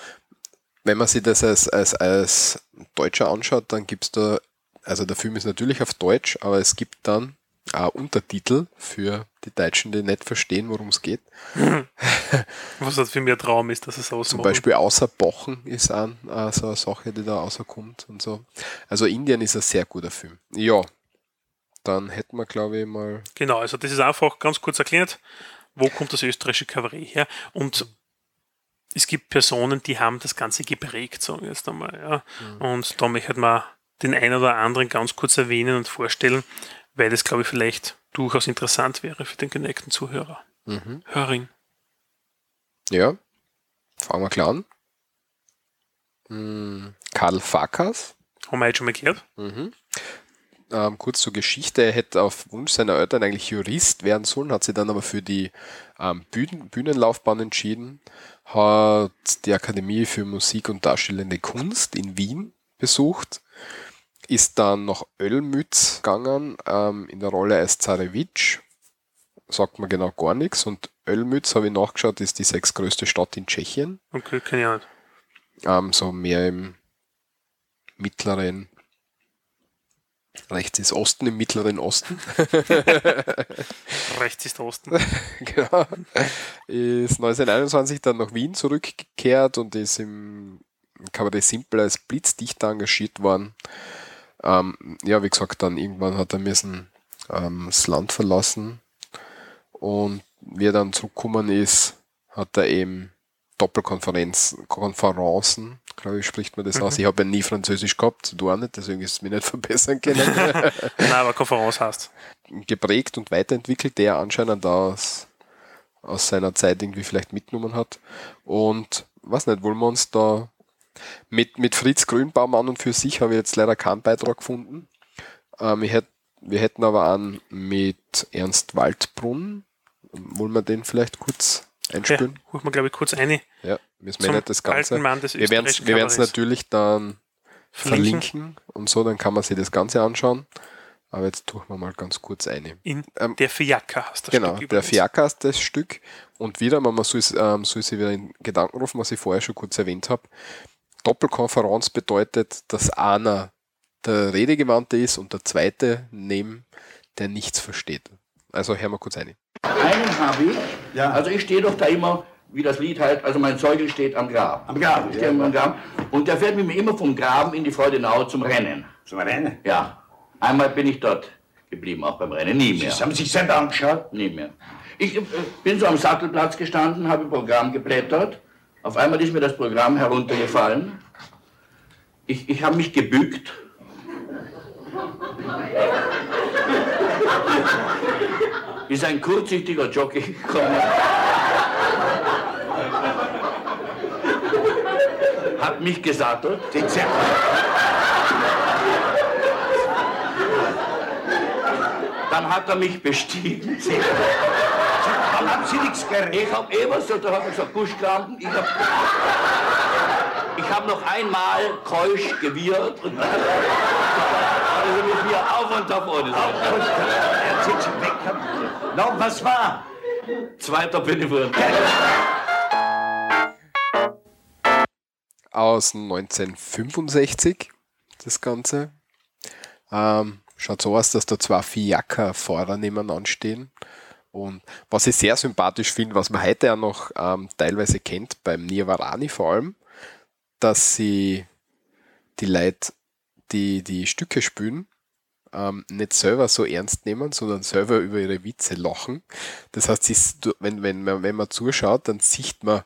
wenn man sich das als, als, als Deutscher anschaut, dann gibt es da, also der Film ist natürlich auf Deutsch, aber es gibt dann auch Untertitel für die Deutschen, die nicht verstehen, worum es geht. Was das für mich ein Traum ist, dass es ausmachen. Zum Beispiel außer Bochen ist auch so eine Sache, die da rauskommt und so. Also Indien ist ein sehr guter Film. Ja, dann hätten wir, glaube ich, mal. Genau, also das ist einfach ganz kurz erklärt, wo kommt das österreichische Kabarett her? Und es gibt Personen, die haben das Ganze geprägt, sagen wir jetzt einmal. Ja. Mhm. Und da möchte man den einen oder anderen ganz kurz erwähnen und vorstellen, weil das, glaube ich, vielleicht durchaus interessant wäre für den geneigten Zuhörer. Mhm. Hörerin. Ja, fangen wir klar an. Mhm. Karl Fakas. Haben wir jetzt schon mal gehört. Mhm ähm, kurz zur Geschichte, er hätte auf Wunsch seiner Eltern eigentlich Jurist werden sollen, hat sich dann aber für die ähm, Bühnen, Bühnenlaufbahn entschieden, hat die Akademie für Musik und Darstellende Kunst in Wien besucht, ist dann nach Ölmütz gegangen, ähm, in der Rolle als Zarewitsch, sagt man genau gar nichts, und Ölmütz, habe ich nachgeschaut, ist die sechstgrößte Stadt in Tschechien. Okay, keine Ahnung. Ähm, so mehr im mittleren Rechts ist Osten im Mittleren Osten. Rechts ist Osten. genau. Ist 1921 dann nach Wien zurückgekehrt und ist im Kabarett Simple als Blitzdichter engagiert worden. Ähm, ja, wie gesagt, dann irgendwann hat er müssen ähm, das Land verlassen und wie er dann zurückgekommen ist, hat er eben Doppelkonferenzen, Konferenzen, glaube ich, spricht man das mhm. aus. Ich habe ja nie Französisch gehabt, du auch nicht, deswegen ist es mir nicht verbessern können. Nein, aber Konferenz heißt. Geprägt und weiterentwickelt, der anscheinend aus, aus seiner Zeit irgendwie vielleicht mitgenommen hat. Und was nicht, wollen wir uns da mit, mit Fritz Grünbaum an und für sich habe ich jetzt leider keinen Beitrag gefunden. Ähm, hätt, wir hätten aber einen mit Ernst Waldbrunn. Wollen wir den vielleicht kurz einspülen. Ja, holen wir, glaube ich, kurz eine. Ja, müssen wir nicht das Ganze. Wir werden es natürlich dann Verlinken. verlinken. und so, dann kann man sich das Ganze anschauen. Aber jetzt tun wir mal ganz kurz eine. In Ähm, der Fiaker hast du Genau, der Fiaker ist das Stück. Und wieder, man soll ähm, soll sich wieder in Gedanken rufen, was ich vorher schon kurz erwähnt habe. Doppelkonferenz bedeutet, dass einer der Redegewandte ist und der zweite neben, der nichts versteht. Also hören wir kurz eine. Einen habe ich. Ja. Also ich stehe doch da immer, wie das Lied halt, also mein Zeugel steht am Grab. Am Graben, Ich stehe ja. am Graben. Und der fährt mit mir immer vom Graben in die Freudenau zum Rennen. Zum Rennen. Ja. Einmal bin ich dort geblieben, auch beim Rennen. Nie mehr. Das haben Sie sich selber angeschaut? Nie mehr. Ich äh, bin so am Sattelplatz gestanden, habe im Programm geblättert. Auf einmal ist mir das Programm heruntergefallen. Ich, ich habe mich gebückt. Ist ein kurzsichtiger Jockey gekommen. Hat mich gesattelt. Dann hat er mich bestiegen. Dann haben Sie nichts geredet. Ich habe eh was, da hat er gesagt, Buschkrampen. Ich habe ich hab noch einmal keusch gewirrt und also mit mir auf und davon. Er zieht sich weg. No, was war? Zweiter Benefit. Aus 1965, das Ganze. Ähm, schaut so aus, dass da zwei Fiaker-Fahrer nebeneinander stehen. Und was ich sehr sympathisch finde, was man heute auch noch ähm, teilweise kennt, beim Nirvarani vor allem, dass sie die Leute, die die Stücke spielen, ähm, nicht selber so ernst nehmen, sondern selber über ihre Witze lachen. Das heißt, sie, wenn, wenn, man, wenn man zuschaut, dann sieht man,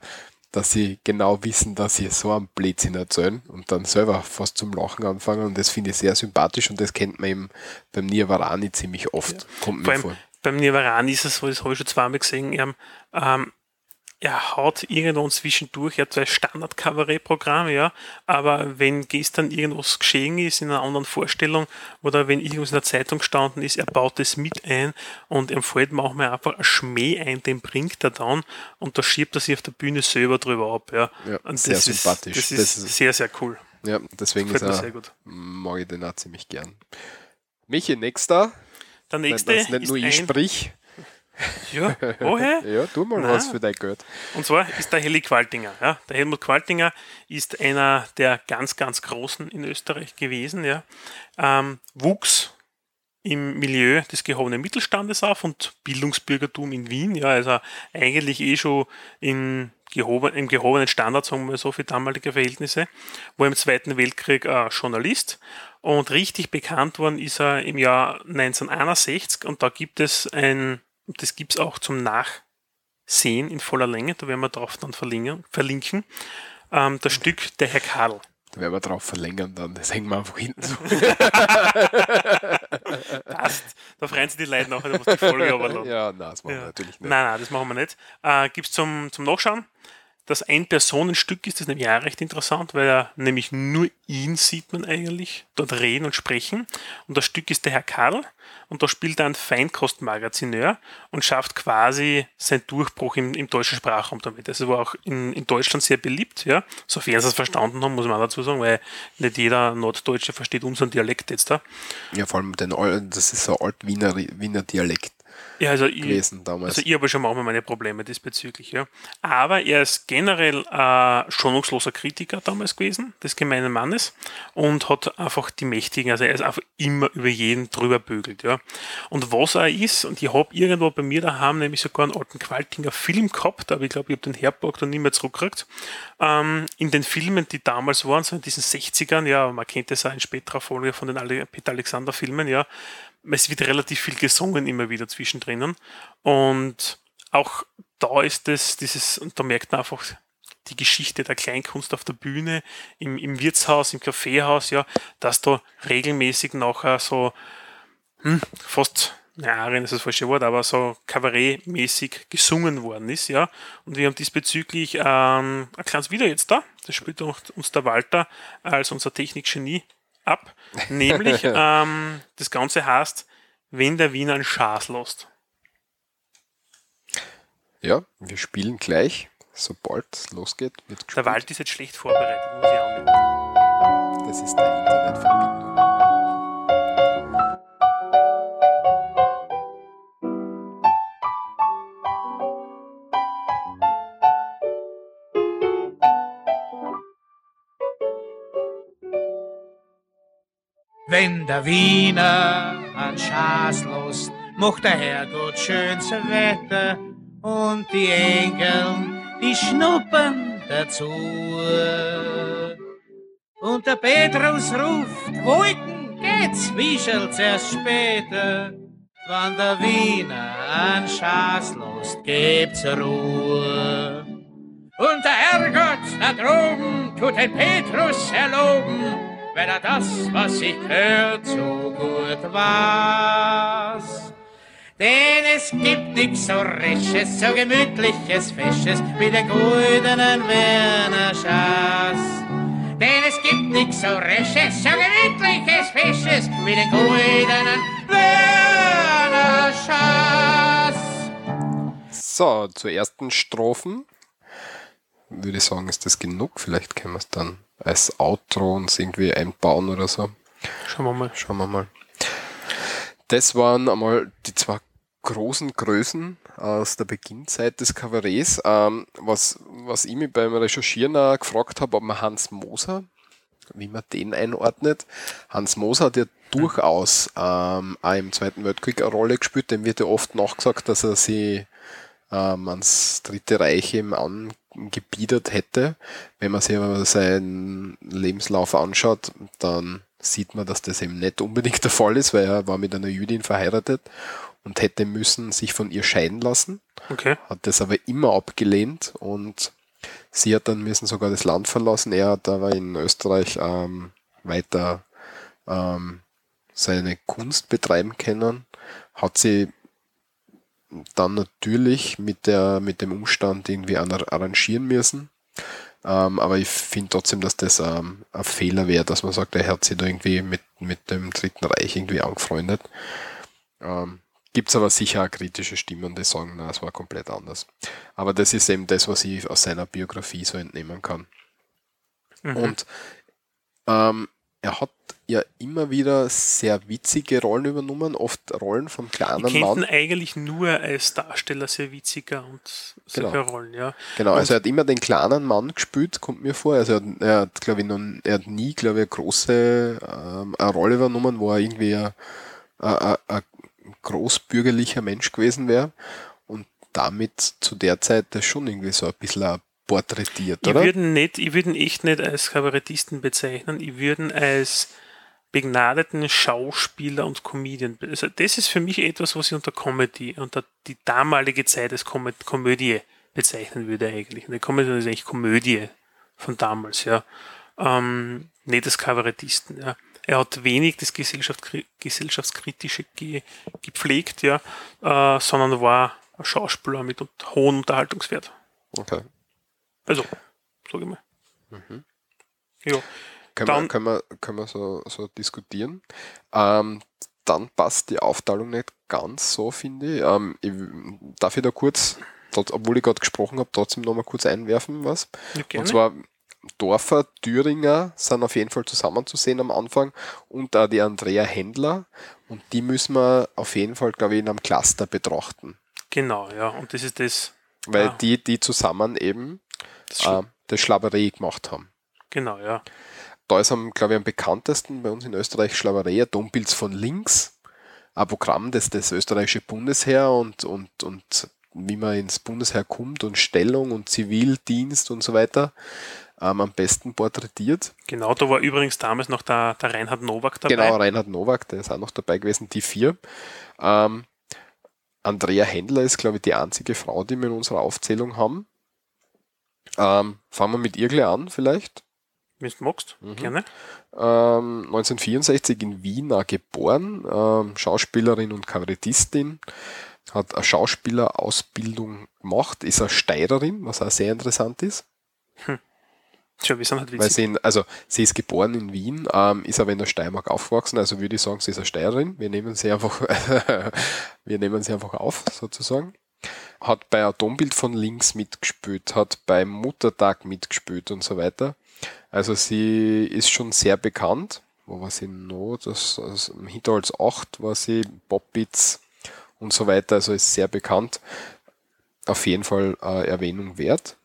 dass sie genau wissen, dass sie so einen Blödsinn erzählen und dann selber fast zum Lachen anfangen. Und das finde ich sehr sympathisch und das kennt man eben beim Nirvarani ziemlich oft. Kommt mir vor. Beim Nirvarani ist es so, das habe ich schon zweimal gesehen, er, ähm, er haut irgendwo zwischendurch, er hat zwei Standard-Kabarett-Programme, ja, aber wenn gestern irgendwas geschehen ist in einer anderen Vorstellung oder wenn irgendwas in der Zeitung gestanden ist, er baut das mit ein und ihm fällt manchmal einfach ein Schmäh ein, den bringt er dann und da schiebt er sich auf der Bühne selber drüber ab, ja. Ja, und sehr das sympathisch. Ist, das, Das ist ist- sehr, sehr cool. Ja, deswegen ist mir er, sehr gut. mag ich den auch ziemlich gern. Michi, nächster. Der nächste das nicht nur ich ein, sprich. ja, woher? Ja, tu mal Na. was für dein Geld. Und zwar ist der Heli Qualtinger. Ja. Der Helmut Qualtinger ist einer der ganz, ganz Großen in Österreich gewesen. Ja. Ähm, wuchs im Milieu des gehobenen Mittelstandes auf und Bildungsbürgertum in Wien. Ja, also eigentlich eh schon in gehoben, im gehobenen Standard, sagen wir so, für damalige Verhältnisse. War im Zweiten Weltkrieg äh, Journalist und richtig bekannt worden ist er im Jahr 1961 und da gibt es ein, das gibt es auch zum Nachsehen in voller Länge, da werden wir drauf dann verlinken, verlinken ähm, das Stück Der Herr Karl. Da werden wir drauf verlängern dann. Das hängen wir einfach hinten so. Passt. Da freuen sich die Leute nachher, da muss die Folge aber ja, nein, das machen wir Ja. natürlich nicht. Nein, nein, das machen wir nicht. Äh, Gibt es zum, zum Nachschauen. Das Ein-Personen-Stück ist das nämlich auch recht interessant, weil er nämlich nur ihn sieht man eigentlich dort reden und sprechen. Und das Stück ist der Herr Karl und da spielt er einen Feinkostmagazineur und schafft quasi seinen Durchbruch im, im deutschen Sprachraum damit. Das war auch in, in Deutschland sehr beliebt, ja. Sofern sie es verstanden haben, muss man dazu sagen, weil nicht jeder Norddeutsche versteht unseren Dialekt jetzt da. Ja, vor allem den das ist so ein Alt-Wiener Wiener Dialekt Ja, also ich, gewesen damals. Also ich habe schon manchmal meine Probleme diesbezüglich, ja. Aber er ist generell ein schonungsloser Kritiker damals gewesen, des gemeinen Mannes, und hat einfach die Mächtigen, also er ist einfach immer über jeden drüber bügelt, ja. Und was er ist, und ich habe irgendwo bei mir daheim nämlich sogar einen alten Qualtinger Film gehabt, aber ich glaube, ich habe den Herborg dann nicht mehr zurückgekriegt. Ähm, in den Filmen, die damals waren, so in diesen 60ern, ja, man kennt das auch in späterer Folge von den Peter Alexander Filmen, ja, es wird relativ viel gesungen immer wieder zwischendrin. Und auch da ist es dieses, und da merkt man einfach die Geschichte der Kleinkunst auf der Bühne, im, im Wirtshaus, im Kaffeehaus, ja, dass da regelmäßig nachher so hm, fast, ja, Arien ist das falsche Wort, aber so kabarettmäßig gesungen worden ist, ja. Und wir haben diesbezüglich ähm, ein kleines Video jetzt da, das spielt uns der Walter als unser Technikgenie ab, nämlich ähm, das Ganze heißt, wenn der Wiener ein Schaß lässt. Ja, wir spielen gleich, sobald es losgeht. Wird Der gespielt. Wald ist jetzt schlecht vorbereitet, muss ich anmerken. Das ist der Internetverbindung. Wenn der Wiener an Schaß lost, macht der Herrgott schönes Wetter und die Engel, die schnuppern dazu. Und der Petrus ruft, Wolken geht's, wieschelt's erst später. Wann der Wiener an Schaß lost, gebt's Ruhe. Und der Herrgott da droben tut den Petrus erloben, weil er das, was ich hört, so gut weiß. Denn es gibt nix so Resches, so gemütliches, Fesches wie den goldenen Werner Schaß. Denn es gibt nix so Resches, so gemütliches, Fesches wie den goldenen Werner Schaß. So, zur ersten Strophen würde ich sagen, ist das genug. Vielleicht können wir es dann als Outro uns irgendwie einbauen oder so. Schauen wir mal. Schauen wir mal. Das waren einmal die zwei großen Größen aus der Beginnzeit des Kabarets. Ähm, was, was ich mich beim Recherchieren auch gefragt habe, ob man Hans Moser, wie man den einordnet. Hans Moser hat ja durchaus ähm, auch im Zweiten Weltkrieg eine Rolle gespielt. Dem wird ja oft nachgesagt, dass er sie ähm, ans Dritte Reich eben angebiedert hätte. Wenn man sich aber seinen Lebenslauf anschaut, dann sieht man, dass das eben nicht unbedingt der Fall ist, weil er war mit einer Jüdin verheiratet und hätte müssen sich von ihr scheiden lassen, Okay. hat das aber immer abgelehnt und sie hat dann müssen sogar das Land verlassen. Er hat aber in Österreich ähm, weiter ähm, seine Kunst betreiben können, hat sie dann natürlich mit der mit dem Umstand irgendwie ar- arrangieren müssen. Ähm, aber ich finde trotzdem, dass das ähm, ein Fehler wäre, dass man sagt, er hat sich da irgendwie mit, mit dem Dritten Reich irgendwie angefreundet. Ähm, Gibt es aber sicher auch kritische Stimmen, die sagen, na, es war komplett anders. Aber das ist eben das, was ich aus seiner Biografie so entnehmen kann. Mhm. Und ähm, er hat ja immer wieder sehr witzige Rollen übernommen, oft Rollen von ich kleinen kenne ihn Mann. eigentlich nur als Darsteller sehr witziger und solche Genau. Rollen, ja. Genau, also er hat immer den kleinen Mann gespielt, kommt mir vor. Also er hat, er hat glaube ich, noch, er hat nie, glaube ich, eine große ähm, eine Rolle übernommen, wo er irgendwie ein, ein, ein, ein großbürgerlicher Mensch gewesen wäre und damit zu der Zeit das schon irgendwie so ein bisschen auch porträtiert, Ich oder? nicht, ich würde ihn echt nicht als Kabarettisten bezeichnen, ich würde ihn als begnadeten Schauspieler und Comedian. Also das ist für mich etwas, was ich unter Comedy, unter die damalige Zeit als Kom Komödie bezeichnen würde eigentlich. Eine Comedy ist eigentlich Komödie von damals, ja. Ähm, nicht als Kabarettisten, ja. Er hat wenig das Gesellschaftskri gesellschaftskritische ge gepflegt, ja, äh, sondern war ein Schauspieler mit hohem Unterhaltungswert. Okay. Also, sag ich mal. Ja. Können, wir, Dann- können, wir, können wir so, so diskutieren. Ähm, dann passt die Aufteilung nicht ganz so, finde ich. Ähm, ich darf ich da kurz, trotz- obwohl ich gerade gesprochen habe, trotzdem nochmal kurz einwerfen was? Ja. Und zwar Dorfer, Thüringer sind auf jeden Fall zusammenzusehen am Anfang und auch die Andrea Händler. Und die müssen wir auf jeden Fall, glaube ich, in einem Cluster betrachten. Genau, ja. Und das ist das. Weil Ah. die, die zusammen eben das Schla- äh, das Schlaberei gemacht haben. genau, ja. Da ist am, glaube ich, am bekanntesten bei uns in Österreich Schlaverei, Dombilds von links, ein Programm, das das österreichische Bundesheer und, und, und wie man ins Bundesheer kommt und Stellung und Zivildienst und so weiter ähm, am besten porträtiert. Genau, da war übrigens damals noch der, der Reinhard Nowak dabei. Genau, Reinhard Nowak, der ist auch noch dabei gewesen, die vier. Ähm, Andrea Händler ist, glaube ich, die einzige Frau, die wir in unserer Aufzählung haben. Ähm, fangen wir mit ihr gleich an, vielleicht. Wenn du magst, Mhm. gerne. Ähm, 1964 in Wien geboren, ähm, Schauspielerin und Kabarettistin, hat eine Schauspielerausbildung gemacht, ist eine Steirerin, was auch sehr interessant ist, Tja, wir sind halt weil witzig. sie, in, also sie ist geboren in Wien, ähm, ist aber in der Steiermark aufgewachsen, also würde ich sagen, sie ist eine Steirerin. Wir nehmen sie einfach, wir nehmen sie einfach auf, sozusagen. hat bei Atombild von links mitgespielt, hat beim Muttertag mitgespielt und so weiter. Also sie ist schon sehr bekannt. Wo war sie noch? Das, das, Im Hinterholz 8 war sie, Bobbits und so weiter. Also ist sehr bekannt. Auf jeden Fall äh, Erwähnung wert.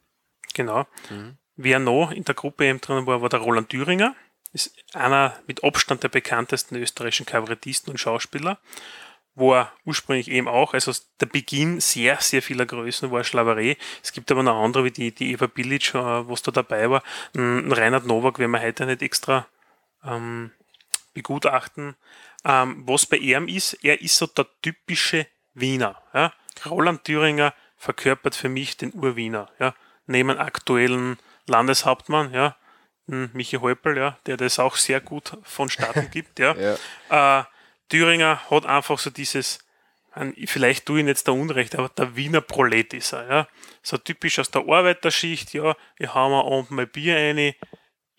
Genau. Mhm. Wer noch in der Gruppe eben drin war, war der Roland Thüringer. Ist einer mit Abstand der bekanntesten österreichischen Kabarettisten und Schauspieler war ursprünglich eben auch, also der Beginn sehr, sehr vieler Größen war Schlaverei. Es gibt aber noch andere, wie die, die Eva Billic, äh, was da dabei war. Ein Reinhard Nowak werden wir heute nicht extra ähm, begutachten. Ähm, was bei ihm ist, er ist so der typische Wiener. Ja? Roland Thüringer verkörpert für mich den Urwiener. Ja? Neben aktuellen Landeshauptmann, ja, Michi Häupl, ja, der das auch sehr gut vonstatten gibt. Ja. ja. Äh, Thüringer hat einfach so dieses, vielleicht tue ich ihn jetzt da Unrecht, aber der Wiener Prolet ist er, ja. So typisch aus der Arbeiterschicht, ja, ich hau mir unten mein Bier rein,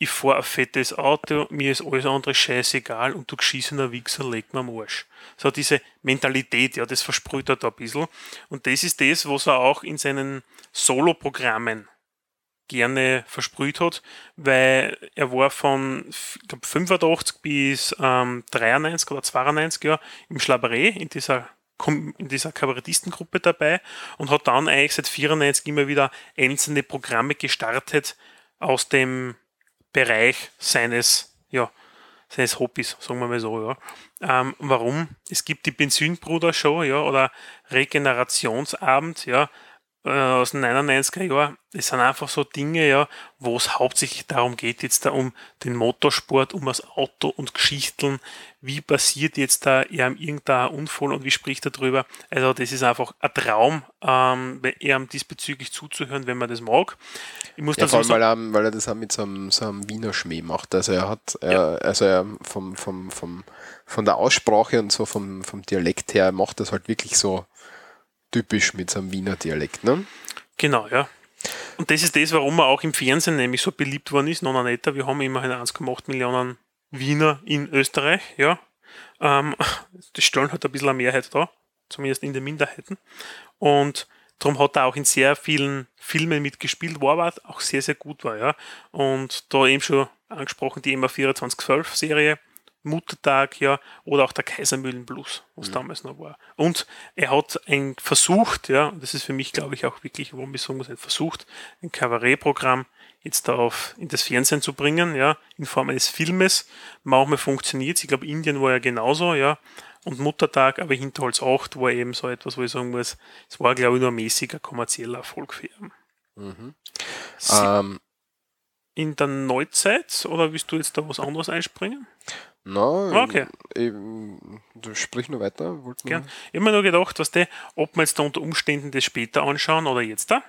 ich fahre ein fettes Auto, mir ist alles andere scheißegal und du geschissener Wichser leg mir am Arsch. So diese Mentalität, ja, das versprüht er da ein bisschen. Und das ist das, was er auch in seinen Solo-Programmen gerne versprüht hat, weil er war von glaub, 85 bis ähm, 93 oder 92 ja, im Schlaberé in dieser in dieser Kabarettistengruppe dabei und hat dann eigentlich seit 94 immer wieder einzelne Programme gestartet aus dem Bereich seines, ja, seines Hobbys, sagen wir mal so, ja. Ähm, warum? Es gibt die Benzynbruder-Show, ja, oder Regenerationsabend, ja, äh, aus den 99er Jahren, das sind einfach so Dinge, ja, wo es hauptsächlich darum geht, jetzt da um den Motorsport, um das Auto und Geschichten, wie passiert jetzt da eher irgendein Unfall und wie spricht er drüber. Also das ist einfach ein Traum, ähm, eher diesbezüglich zuzuhören, wenn man das mag. Ich muss ja, vor allem, weil, er, weil er das auch mit so einem, so einem Wiener Schmäh macht. Also er hat, ja. also er vom, vom, vom, von der Aussprache und so vom, vom Dialekt her macht das halt wirklich so typisch mit so einem Wiener Dialekt, ne? Genau, ja. Und das ist das, warum er auch im Fernsehen nämlich so beliebt worden ist, noch netter. Wir haben immerhin 1,8 Millionen Wiener in Österreich, ja. Ähm, das stellen halt ein bisschen eine Mehrheit da, zumindest in den Minderheiten. Und darum hat er auch in sehr vielen Filmen mitgespielt, wo aber auch sehr, sehr gut war, ja. Und da eben schon angesprochen, die MA 2412 Serie, Muttertag, ja, oder auch der Kaisermühlenblues, was mhm. damals noch war. Und er hat ein versucht, ja, das ist für mich, glaube ich, auch wirklich, warum ich sagen muss, versucht, ein Kabarettprogramm jetzt da auf, in das Fernsehen zu bringen, ja, in Form eines Filmes. Manchmal funktioniert Ich glaube, Indien war ja genauso, ja. Und Muttertag, aber Hinterholz 8 war eben so etwas, wo ich sagen muss, es war, glaube ich, nur ein mäßiger kommerzieller Erfolg für ihn. Mhm. Ähm, in der Neuzeit oder willst du jetzt da was anderes einspringen? Nein, okay. ich, ich, sprich nur weiter. Gern. Ich habe mir nur gedacht, was der, ob wir jetzt da unter Umständen das später anschauen oder jetzt da?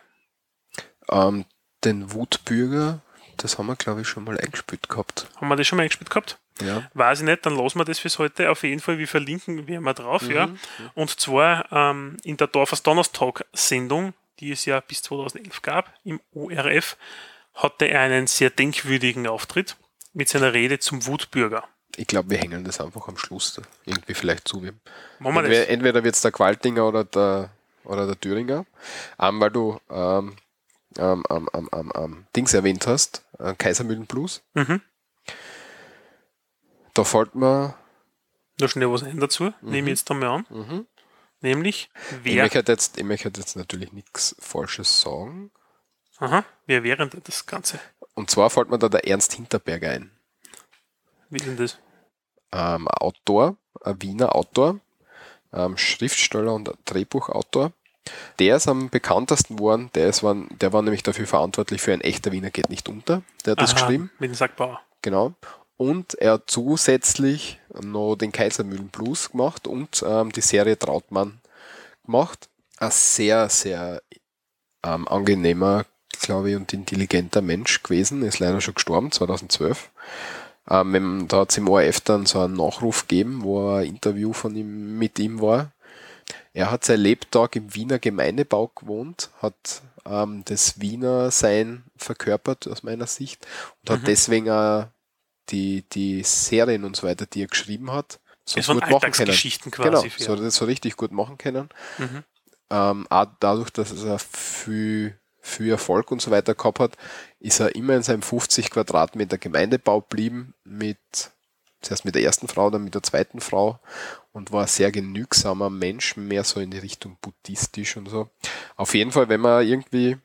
Ähm, den Wutbürger, das haben wir, glaube ich, schon mal eingespielt gehabt. Haben wir das schon mal eingespielt gehabt? Ja. Weiß ich nicht, dann lassen wir das fürs heute. Auf jeden Fall, wir verlinken wir mal drauf, mhm. ja. Und zwar ähm, in der Dorfers Donnerstag-Sendung, die es ja bis 2011 gab, im ORF, hatte er einen sehr denkwürdigen Auftritt mit seiner Rede zum Wutbürger. Ich glaube, wir hängen das einfach am Schluss irgendwie vielleicht zu. Entweder, entweder wird es der Qualtinger oder der, oder der Thüringer. Ähm, weil du ähm, ähm, Dings erwähnt hast, äh, Kaisermühlen Blues. Mhm. Da fällt mir. Noch schnell was ein dazu, mhm. nehme ich jetzt einmal an. Mhm. Nämlich, wer. Ich möchte jetzt, ich möchte jetzt natürlich nichts Falsches sagen. Aha, wer wäre denn das Ganze? Und zwar fällt mir da der Ernst Hinterberger ein. Wie denn das? Ähm, Autor, ein Wiener Autor, ähm, Schriftsteller und Drehbuchautor. Der ist am bekanntesten geworden, der, ist, der war nämlich dafür verantwortlich für ein echter Wiener geht nicht unter. Der hat Aha, das geschrieben. Mit dem Sackbauer. Genau. Und er hat zusätzlich noch den Kaisermühlen Blues gemacht und ähm, die Serie Trautmann gemacht. Ein sehr, sehr ähm, angenehmer, glaube ich, und intelligenter Mensch gewesen, ist leider schon gestorben, 2012. Ähm, da hat es im ORF dann so einen Nachruf gegeben, wo ein Interview von ihm mit ihm war. Er hat sein Lebtag im Wiener Gemeindebau gewohnt, hat ähm, das Wiener Sein verkörpert aus meiner Sicht und mhm. hat deswegen auch die, die Serien und so weiter, die er geschrieben hat, so es gut machen können. Genau, so, so richtig gut machen können. Mhm. ähm, auch dadurch, dass er viel, viel Erfolg und so weiter gehabt hat, ist er immer in seinem 50 Quadratmeter Gemeindebau geblieben mit zuerst mit der ersten Frau, dann mit der zweiten Frau und war ein sehr genügsamer Mensch, mehr so in die Richtung buddhistisch und so. Auf jeden Fall, wenn man irgendwie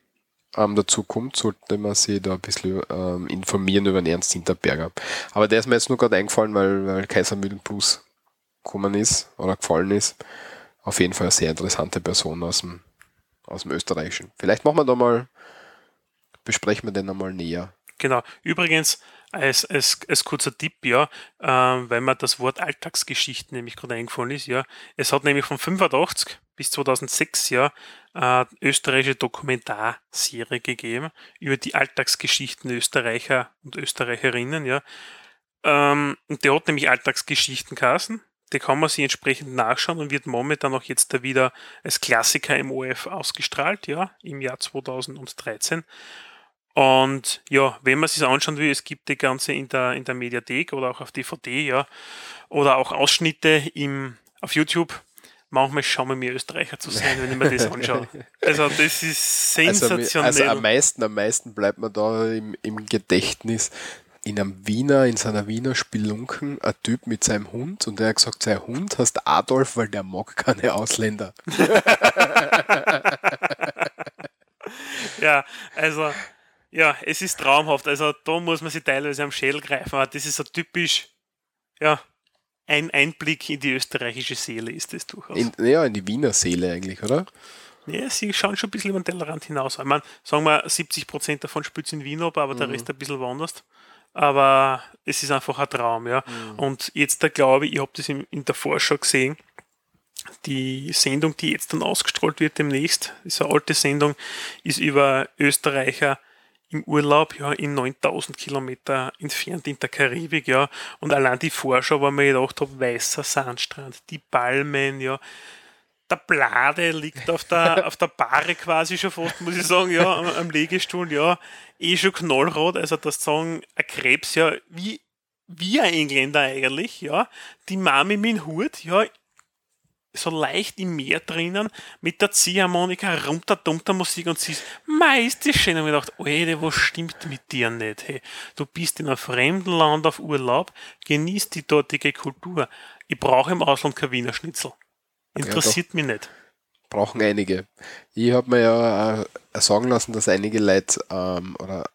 ähm, dazu kommt, sollte man sich da ein bisschen ähm, informieren über den Ernst Hinterberger. Aber der ist mir jetzt nur gerade eingefallen, weil, weil Kaiser Mühlen Plus gekommen ist oder gefallen ist. Auf jeden Fall eine sehr interessante Person aus dem, aus dem Österreichischen. Vielleicht machen wir da mal, besprechen wir den einmal näher. Genau. Übrigens, als, als, als kurzer Tipp, ja, äh, weil mir das Wort Alltagsgeschichten nämlich gerade eingefallen ist, ja. Es hat nämlich von 85 bis 2006 ja äh, österreichische Dokumentarserie gegeben über die Alltagsgeschichten Österreicher und Österreicherinnen, ja. Ähm, und der hat nämlich Alltagsgeschichten geheißen. Die kann man sich entsprechend nachschauen und wird momentan auch jetzt da wieder als Klassiker im OF ausgestrahlt, ja, im Jahr 2013. Und ja, wenn man sich anschauen will, es gibt die ganze in der, in der Mediathek oder auch auf DVD, ja, oder auch Ausschnitte im, auf YouTube. Manchmal schauen wir mir Österreicher zu sein, wenn ich mir das anschaue. Also das ist sensationell. Also, also am meisten, am meisten bleibt man da im, im Gedächtnis, in einem Wiener, in seiner Wiener Spelunken, ein Typ mit seinem Hund und der hat gesagt, sein Hund heißt Adolf, weil der mag keine Ausländer. ja, also ja, es ist traumhaft. Also da muss man sich teilweise am Schädel greifen. Aber das ist so typisch, ja, ein Einblick in die österreichische Seele ist das durchaus. In, ja, in die Wiener Seele eigentlich, oder? Ja, sie schauen schon ein bisschen über den Tellerrand hinaus. Ich meine, sagen wir, 70% in spielt in Wien ab, aber mhm. der Rest ein bisschen woanders. Aber es ist einfach ein Traum, ja. Mhm. Und jetzt, da glaube ich, ich habe das in, in der Vorschau gesehen, die Sendung, die jetzt dann ausgestrahlt wird demnächst, ist eine alte Sendung, ist über Österreicher im Urlaub, ja, in 9000 Kilometer entfernt in der Karibik, ja. Und allein die Vorschau, wo man gedacht habe, weißer Sandstrand, die Palmen, ja. Der Blade liegt auf der, auf der Bahre quasi schon fast, muss ich sagen, ja, am, am Legestuhl, ja. Eh schon knallrot, also das sagen, ein Krebs, ja, wie, wie ein Engländer eigentlich, ja. Die Mami mit dem Hut, ja, so leicht im Meer drinnen mit der Ziehharmonika runter, dummter Musik und sie ist, meist ist schön. Und ich gedacht, Alter, was stimmt mit dir nicht? Hey, du bist in einem fremden Land auf Urlaub, genießt die dortige Kultur. Ich brauche im Ausland kein Wiener Schnitzel. Interessiert ja, mich nicht. Brauchen einige. Ich habe mir ja äh, sagen lassen, dass einige Leute ähm, oder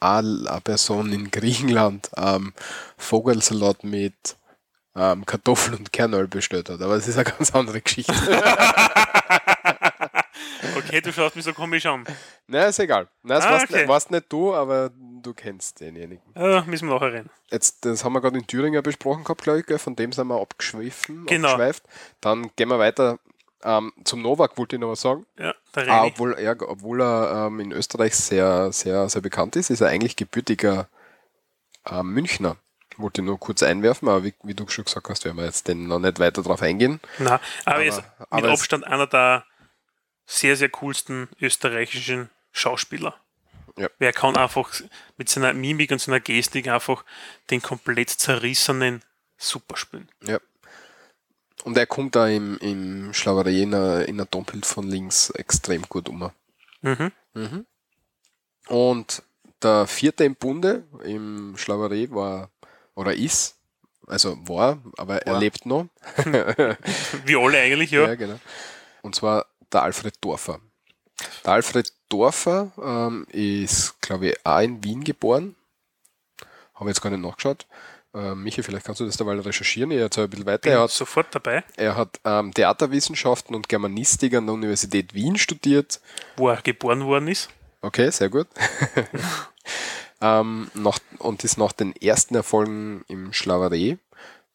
eine Person in Griechenland ähm, Vogelsalat mit ähm, Kartoffeln und Kernöl bestellt hat. Aber es ist eine ganz andere Geschichte. okay, du schaust mich so komisch an. Na, ist egal. Nein, das ah, warst, okay. warst, nicht du, aber du kennst denjenigen. Ja, müssen wir nachher reden. Jetzt, das haben wir gerade in Thüringen besprochen gehabt, glaube ich. Von dem sind wir abgeschwiffen, genau. abgeschweift. Dann gehen wir weiter ähm, zum Novak wollte ich noch was sagen. Ja, ah, obwohl, ja, obwohl er ähm, in Österreich sehr, sehr, sehr bekannt ist, ist er eigentlich gebürtiger äh, Münchner wollte nur kurz einwerfen, aber wie, wie, du schon gesagt hast, werden wir jetzt denn noch nicht weiter drauf eingehen. Na, aber, aber, ist mit aber Abstand einer der sehr, sehr coolsten österreichischen Schauspieler. Ja. Wer kann einfach mit seiner Mimik und seiner Gestik einfach den komplett zerrissenen super spielen. Ja. Und er kommt da im, im Schlauerei in der Dombild von links extrem gut um. Mhm. Mhm. Und der vierte im Bunde im Schlauerei war oder ist. Also war, aber war. er lebt noch. Wie alle eigentlich, ja. ja genau. Und zwar der Alfred Dorfer. Der Alfred Dorfer ähm, ist, glaube ich, auch in Wien geboren. Habe jetzt gar nicht nachgeschaut. Äh, Michi, vielleicht kannst du das dabei recherchieren. Ich erzähle ein bisschen weiter. Bin er hat, sofort dabei. Er hat ähm, Theaterwissenschaften und Germanistik an der Universität Wien studiert. Wo er geboren worden ist. Okay, sehr gut. ähm, nach, und ist nach den ersten Erfolgen im Schlaveré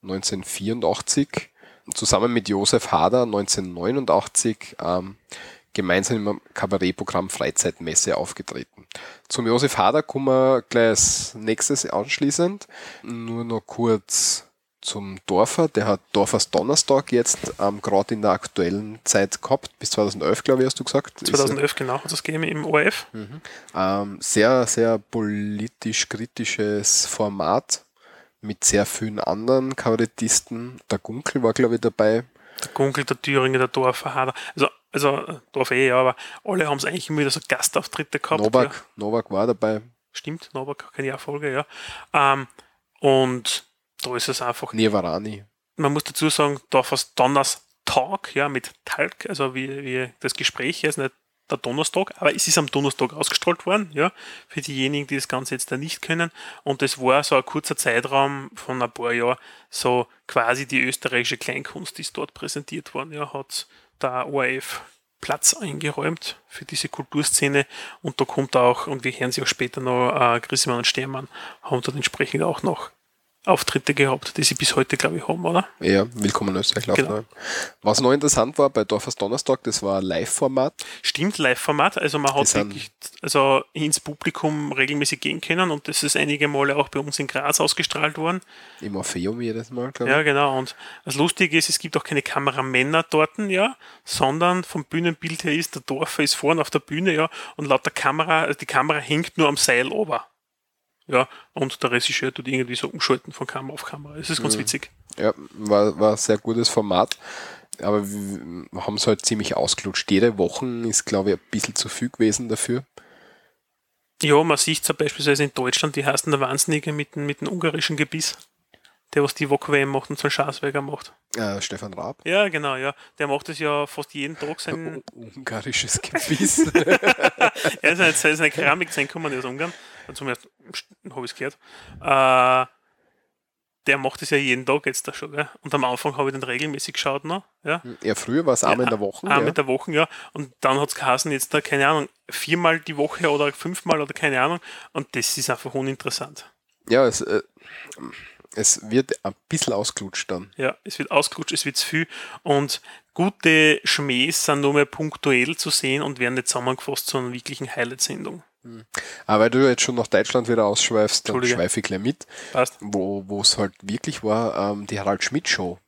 1984 zusammen mit Josef Hader 1989 ähm, gemeinsam im Kabarettprogramm Freizeitmesse aufgetreten. Zum Josef Hader kommen wir gleich als nächstes anschließend. Nur noch kurz zum Dorfer. Der hat Dorfers Donnerstag jetzt ähm, gerade in der aktuellen Zeit gehabt, bis 2011, glaube ich, hast du gesagt. 2011, genau, hat es gegeben im ORF. Mhm. Ähm, sehr, sehr politisch kritisches Format mit sehr vielen anderen Kabarettisten. Der Gunkel war, glaube ich, dabei. Der Gunkel, der Thüringer, der Dorfer. Also also darf eh, ja, aber alle haben es eigentlich immer wieder so Gastauftritte gehabt. Novak, Ja. Novak war dabei. Stimmt, Novak kenne ich auch Folge, ja. Ähm, und da ist es einfach Nirvarani. man muss dazu sagen, Dorfers Donners Talk, ja, mit Talk, also wie, wie das Gespräch ist, nicht der Donnerstag, aber es ist am Donnerstag ausgestrahlt worden, ja, für diejenigen, die das Ganze jetzt da nicht können. Und das war so ein kurzer Zeitraum von ein paar Jahren, so quasi die österreichische Kleinkunst ist dort präsentiert worden, ja, hat der ORF Platz eingeräumt für diese Kulturszene und da kommt auch, und wir hören sie auch später noch, äh, Grissemann und Stermann haben dort entsprechend auch noch Auftritte gehabt, die sie bis heute, glaube ich, haben, oder? Ja, willkommen in Österreich. laufen, Genau. ja. Was noch interessant war bei Dorfers Donnerstag, das war Live-Format. Stimmt, Live-Format. Also man hat wirklich also ins Publikum regelmäßig gehen können und das ist einige Male auch bei uns in Graz ausgestrahlt worden. Im Orpheum jedes Mal, glaube Ja, ich. genau. Und das Lustige ist, es gibt auch keine Kameramänner dort, ja, sondern vom Bühnenbild her ist, der Dorfer ist vorne auf der Bühne, ja, und laut der Kamera, also die Kamera hängt nur am Seil ober. Ja, und der Regisseur tut irgendwie so umschalten von Kamera auf Kamera. Das ist ganz witzig. Ja, war, war ein sehr gutes Format. Aber wir haben es halt ziemlich ausgelutscht. Jede Woche ist, glaube ich, ein bisschen zu viel gewesen dafür. Ja, man sieht es ja beispielsweise in Deutschland, die heißen der Wahnsinnige mit, dem- mit dem ungarischen Gebiss. Der, was die Wok-WM macht und so einen Schaßweiger macht. Äh, Stefan Raab. Ja, genau, ja. Der macht es ja fast jeden Tag. Sein, Ungarisches Gebiss. er ist eine, ist eine Keramik sein kommen aus Ungarn. Zum ersten habe ich es gehört. Äh, der macht es ja jeden Tag jetzt da schon. Gell? Und am Anfang habe ich den regelmäßig geschaut noch. Ja. ja, früher war es einmal in der Woche. Ah, ja. mit der Woche, ja. Und dann hat es geheißen, jetzt da, keine Ahnung, viermal die Woche oder fünfmal oder keine Ahnung. Und das ist einfach uninteressant. ja, es, äh, es wird ein bisschen ausgelutscht dann. Ja, es wird ausgerutscht, es wird zu viel. Und gute Schmähs sind nur mehr punktuell zu sehen und werden nicht zusammengefasst zu einer wirklichen Highlight-Sendung. Aber weil du jetzt schon nach Deutschland wieder ausschweifst, dann schweife ich gleich mit. Passt? Wo es halt wirklich war, ähm, die Harald Schmidt Show.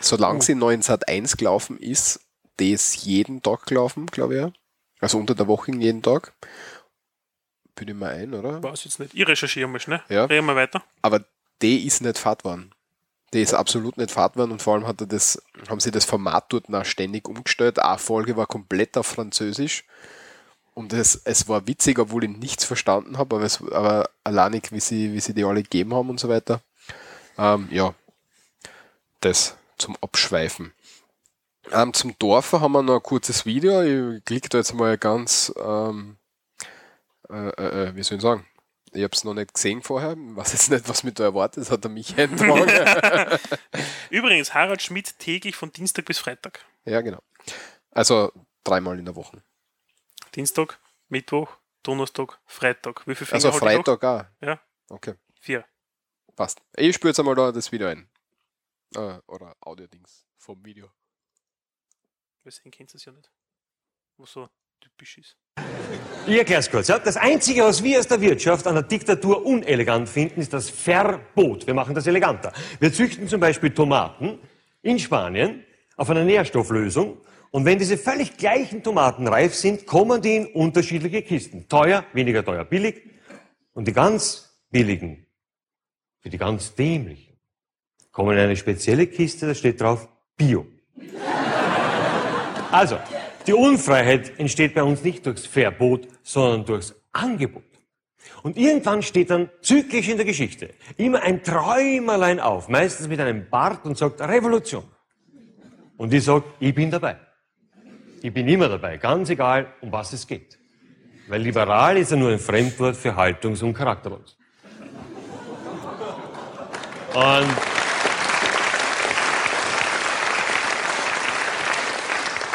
Solange sie neu in Sat 1 gelaufen ist, die ist jeden Tag gelaufen, glaube ich. ja. Also unter der Woche jeden Tag. Bin ich mal ein, oder? Weiß jetzt nicht. Ich recherchiere mal schnell. Ja. Reden wir weiter. Aber die ist nicht Fahrt worden. Die ist absolut nicht Fahrt worden und vor allem hat er das, haben sie das Format dort nach ständig umgestellt. Eine Folge war komplett auf Französisch. Und es, es war witzig, obwohl ich nichts verstanden habe, aber, es, aber alleinig, wie sie, wie sie die alle gegeben haben und so weiter. Ähm, ja, das zum Abschweifen. Ähm, zum Dorfer haben wir noch ein kurzes Video. Ich klicke da jetzt mal ganz, ähm, äh, äh, äh, wie soll ich sagen? Ich habe es noch nicht gesehen vorher. Ich weiß jetzt nicht, was mit da erwartet. Das hat er mich eintragen. Übrigens, Harald Schmidt täglich von Dienstag bis Freitag. ja, genau. Also dreimal in der Woche. Dienstag, Mittwoch, Donnerstag, Freitag. Wie viele Finger Also? Freitag auch. Ja, Okay, vier. passt. Ich spüre jetzt einmal da das Video ein. Äh, oder Audio-Dings vom Video. Deswegen kennt ihr es ja nicht. Was so typisch ist. Ich erkläre es kurz. Ja. Das Einzige, was wir aus der Wirtschaft an der Diktatur unelegant finden, ist das Verbot. Wir machen das eleganter. Wir züchten zum Beispiel Tomaten in Spanien auf einer Nährstofflösung. Und wenn diese völlig gleichen Tomaten reif sind, kommen die in unterschiedliche Kisten. Teuer, weniger teuer, billig. Und die ganz billigen, für die ganz dämlichen, kommen in eine spezielle Kiste, da steht drauf Bio. Also, die Unfreiheit entsteht bei uns nicht durchs Verbot, sondern durchs Angebot. Und irgendwann steht dann zyklisch in der Geschichte immer ein Träumerlein auf, meistens mit einem Bart und sagt Revolution. Und ich sage, ich bin dabei. Ich bin immer dabei, ganz egal, um was es geht. Weil liberal ist ja nur ein Fremdwort für haltungs- und charakterlos. Und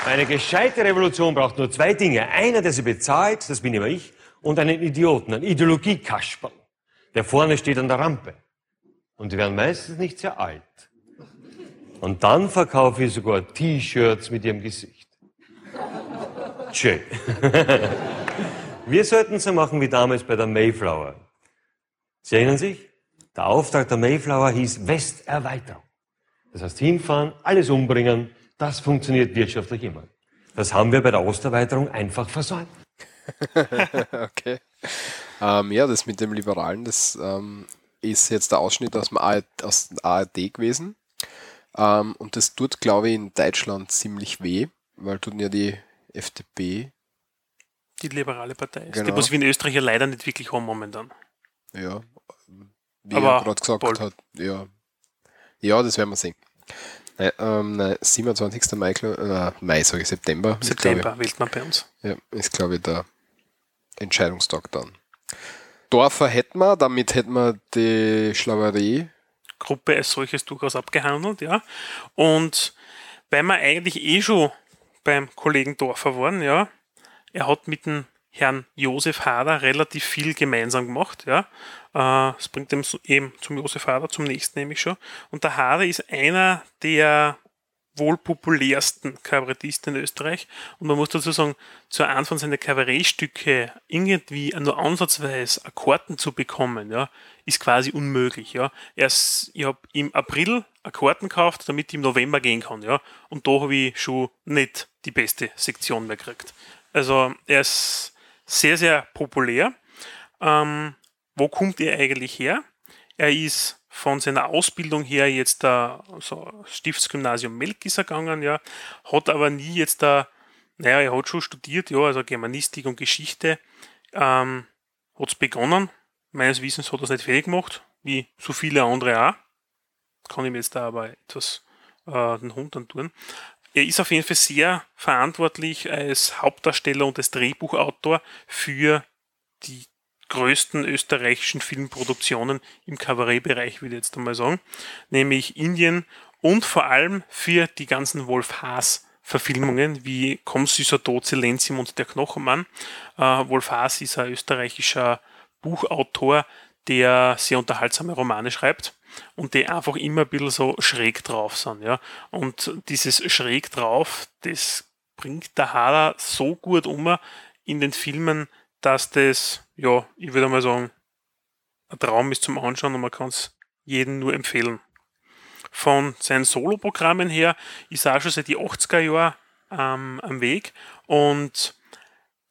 Eine gescheite Revolution braucht nur zwei Dinge. Einer, der sie bezahlt, das bin immer ich, und einen Idioten, einen Ideologiekasperl, der vorne steht an der Rampe. Und die werden meistens nicht sehr alt. Und dann verkaufe ich sogar T-Shirts mit ihrem Gesicht. Schön. Wir sollten so machen wie damals bei der Mayflower. Sie erinnern sich? Der Auftrag der Mayflower hieß Westerweiterung. Das heißt, hinfahren, alles umbringen, das funktioniert wirtschaftlich immer. Das haben wir bei der Osterweiterung einfach versäumt. okay. Ähm, ja, das mit dem Liberalen, das ähm, ist jetzt der Ausschnitt aus dem ARD, gewesen. Ähm, und das tut, glaube ich, in Deutschland ziemlich weh, weil tun ja die FDP, Die liberale Partei ist. Genau. Die, was wir in Österreich ja leider nicht wirklich haben momentan. ja, wie Aber er gerade gesagt bald. hat, ja, ja, das werden wir sehen. Nein, ähm, nein, 27. Mai, äh, Mai sage ich, September. September wählt man bei uns. Ich, ja, ist glaube ich der Entscheidungstag dann. Dorfer hätten wir, damit hätten wir die Schlauerie. Gruppe als solches durchaus abgehandelt, ja. Und weil wir eigentlich eh schon beim Kollegen Dorfer waren, ja, er hat mit dem Herrn Josef Hader relativ viel gemeinsam gemacht, ja. Äh, Das bringt eben zum Josef Hader, zum nächsten nämlich schon. Und der Hader ist einer der wohl populärsten Kabarettisten in Österreich. Und man muss dazu sagen, zu einem von seinen Kabarettstücke irgendwie nur ansatzweise Akkorden zu bekommen, ja, ist quasi unmöglich, ja. Erst, ich habe im April Akkorden gekauft, damit ich im November gehen kann, ja. Und da habe ich schon nicht die beste Sektion mehr gekriegt. Also, er ist sehr, sehr populär. Ähm, wo kommt er eigentlich her? Er ist von seiner Ausbildung her jetzt da so Stiftsgymnasium Melkis gegangen, ja, hat aber nie jetzt da, naja, er hat schon studiert, ja, also Germanistik und Geschichte, ähm, hat es begonnen. Meines Wissens hat er es nicht fertig gemacht, wie so viele andere auch. Kann ich mir jetzt da aber etwas äh, den Hund antun. Er ist auf jeden Fall sehr verantwortlich als Hauptdarsteller und als Drehbuchautor für die größten österreichischen Filmproduktionen im Kabarettbereich, würde ich jetzt einmal sagen, nämlich Indien und vor allem für die ganzen Wolf Haas Verfilmungen wie Komm süßer Tod, Silenzium und der Knochenmann. Äh, Wolf Haas ist ein österreichischer Buchautor, der sehr unterhaltsame Romane schreibt und die einfach immer ein bisschen so schräg drauf sind. Ja? Und dieses schräg drauf, das bringt der Hader so gut um in den Filmen, dass das, ja, ich würde mal sagen, ein Traum ist zum Anschauen und man kann es jedem nur empfehlen. Von seinen Soloprogrammen her ist er auch schon seit die 80er Jahren ähm, am Weg und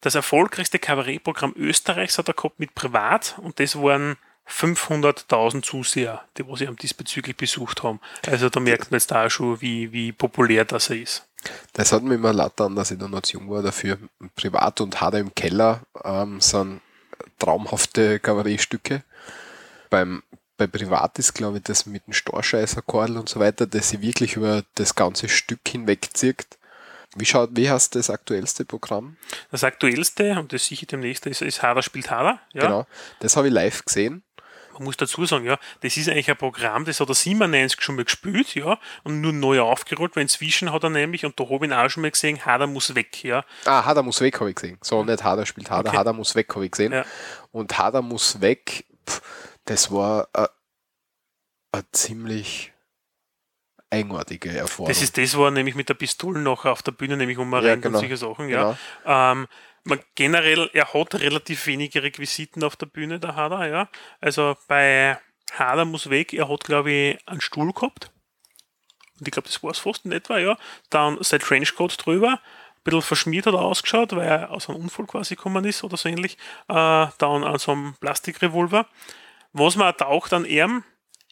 das erfolgreichste Kabarettprogramm Österreichs hat er gehabt mit Privat und das waren 500.000 Zuseher, die was ihn diesbezüglich besucht haben. Also da merkt man jetzt auch schon, wie, wie populär das er ist. Das hat mir immer leid an, dass ich da noch zu jung war dafür. Privat und Hader im Keller ähm, sind traumhafte Kabarettstücke. Beim, bei Privat ist, glaube ich, das mit dem Storscheißerkordel und so weiter, das sich wirklich über das ganze Stück hinwegzieht. Wie schaut, wie heißt das aktuellste Programm? Das aktuellste, und das sicher demnächst, ist, ist Hader spielt Hader. Ja. Genau. Das habe ich live gesehen. Man muss dazu sagen, ja, das ist eigentlich ein Programm, das hat er 97 schon mal gespielt, ja, und nur neu aufgerollt, weil inzwischen hat er nämlich, und da habe ich ihn auch schon mal gesehen, Hader muss weg, ja. Ah, Hader muss weg, habe ich gesehen. So, nicht Hader spielt Hader, Okay. Hader muss weg, habe ich gesehen. Ja. Und Hader muss weg, pff, das war eine ziemlich eigenartige Erfahrung. Das ist das, wo er nämlich mit der Pistole noch auf der Bühne nämlich umrennt Ja, genau. und solche Sachen, ja. Ähm, man, generell, er hat relativ wenige Requisiten auf der Bühne, der Hader, ja. Also bei Hader muss weg, er hat, glaube ich, einen Stuhl gehabt. Und ich glaube, das war es fast in etwa, ja. Dann sein Trenchcoat drüber, ein bisschen verschmiert hat er ausgeschaut, weil er aus einem Unfall quasi gekommen ist oder so ähnlich. Äh, dann an so einem Plastikrevolver. Was man auch taucht an ihm,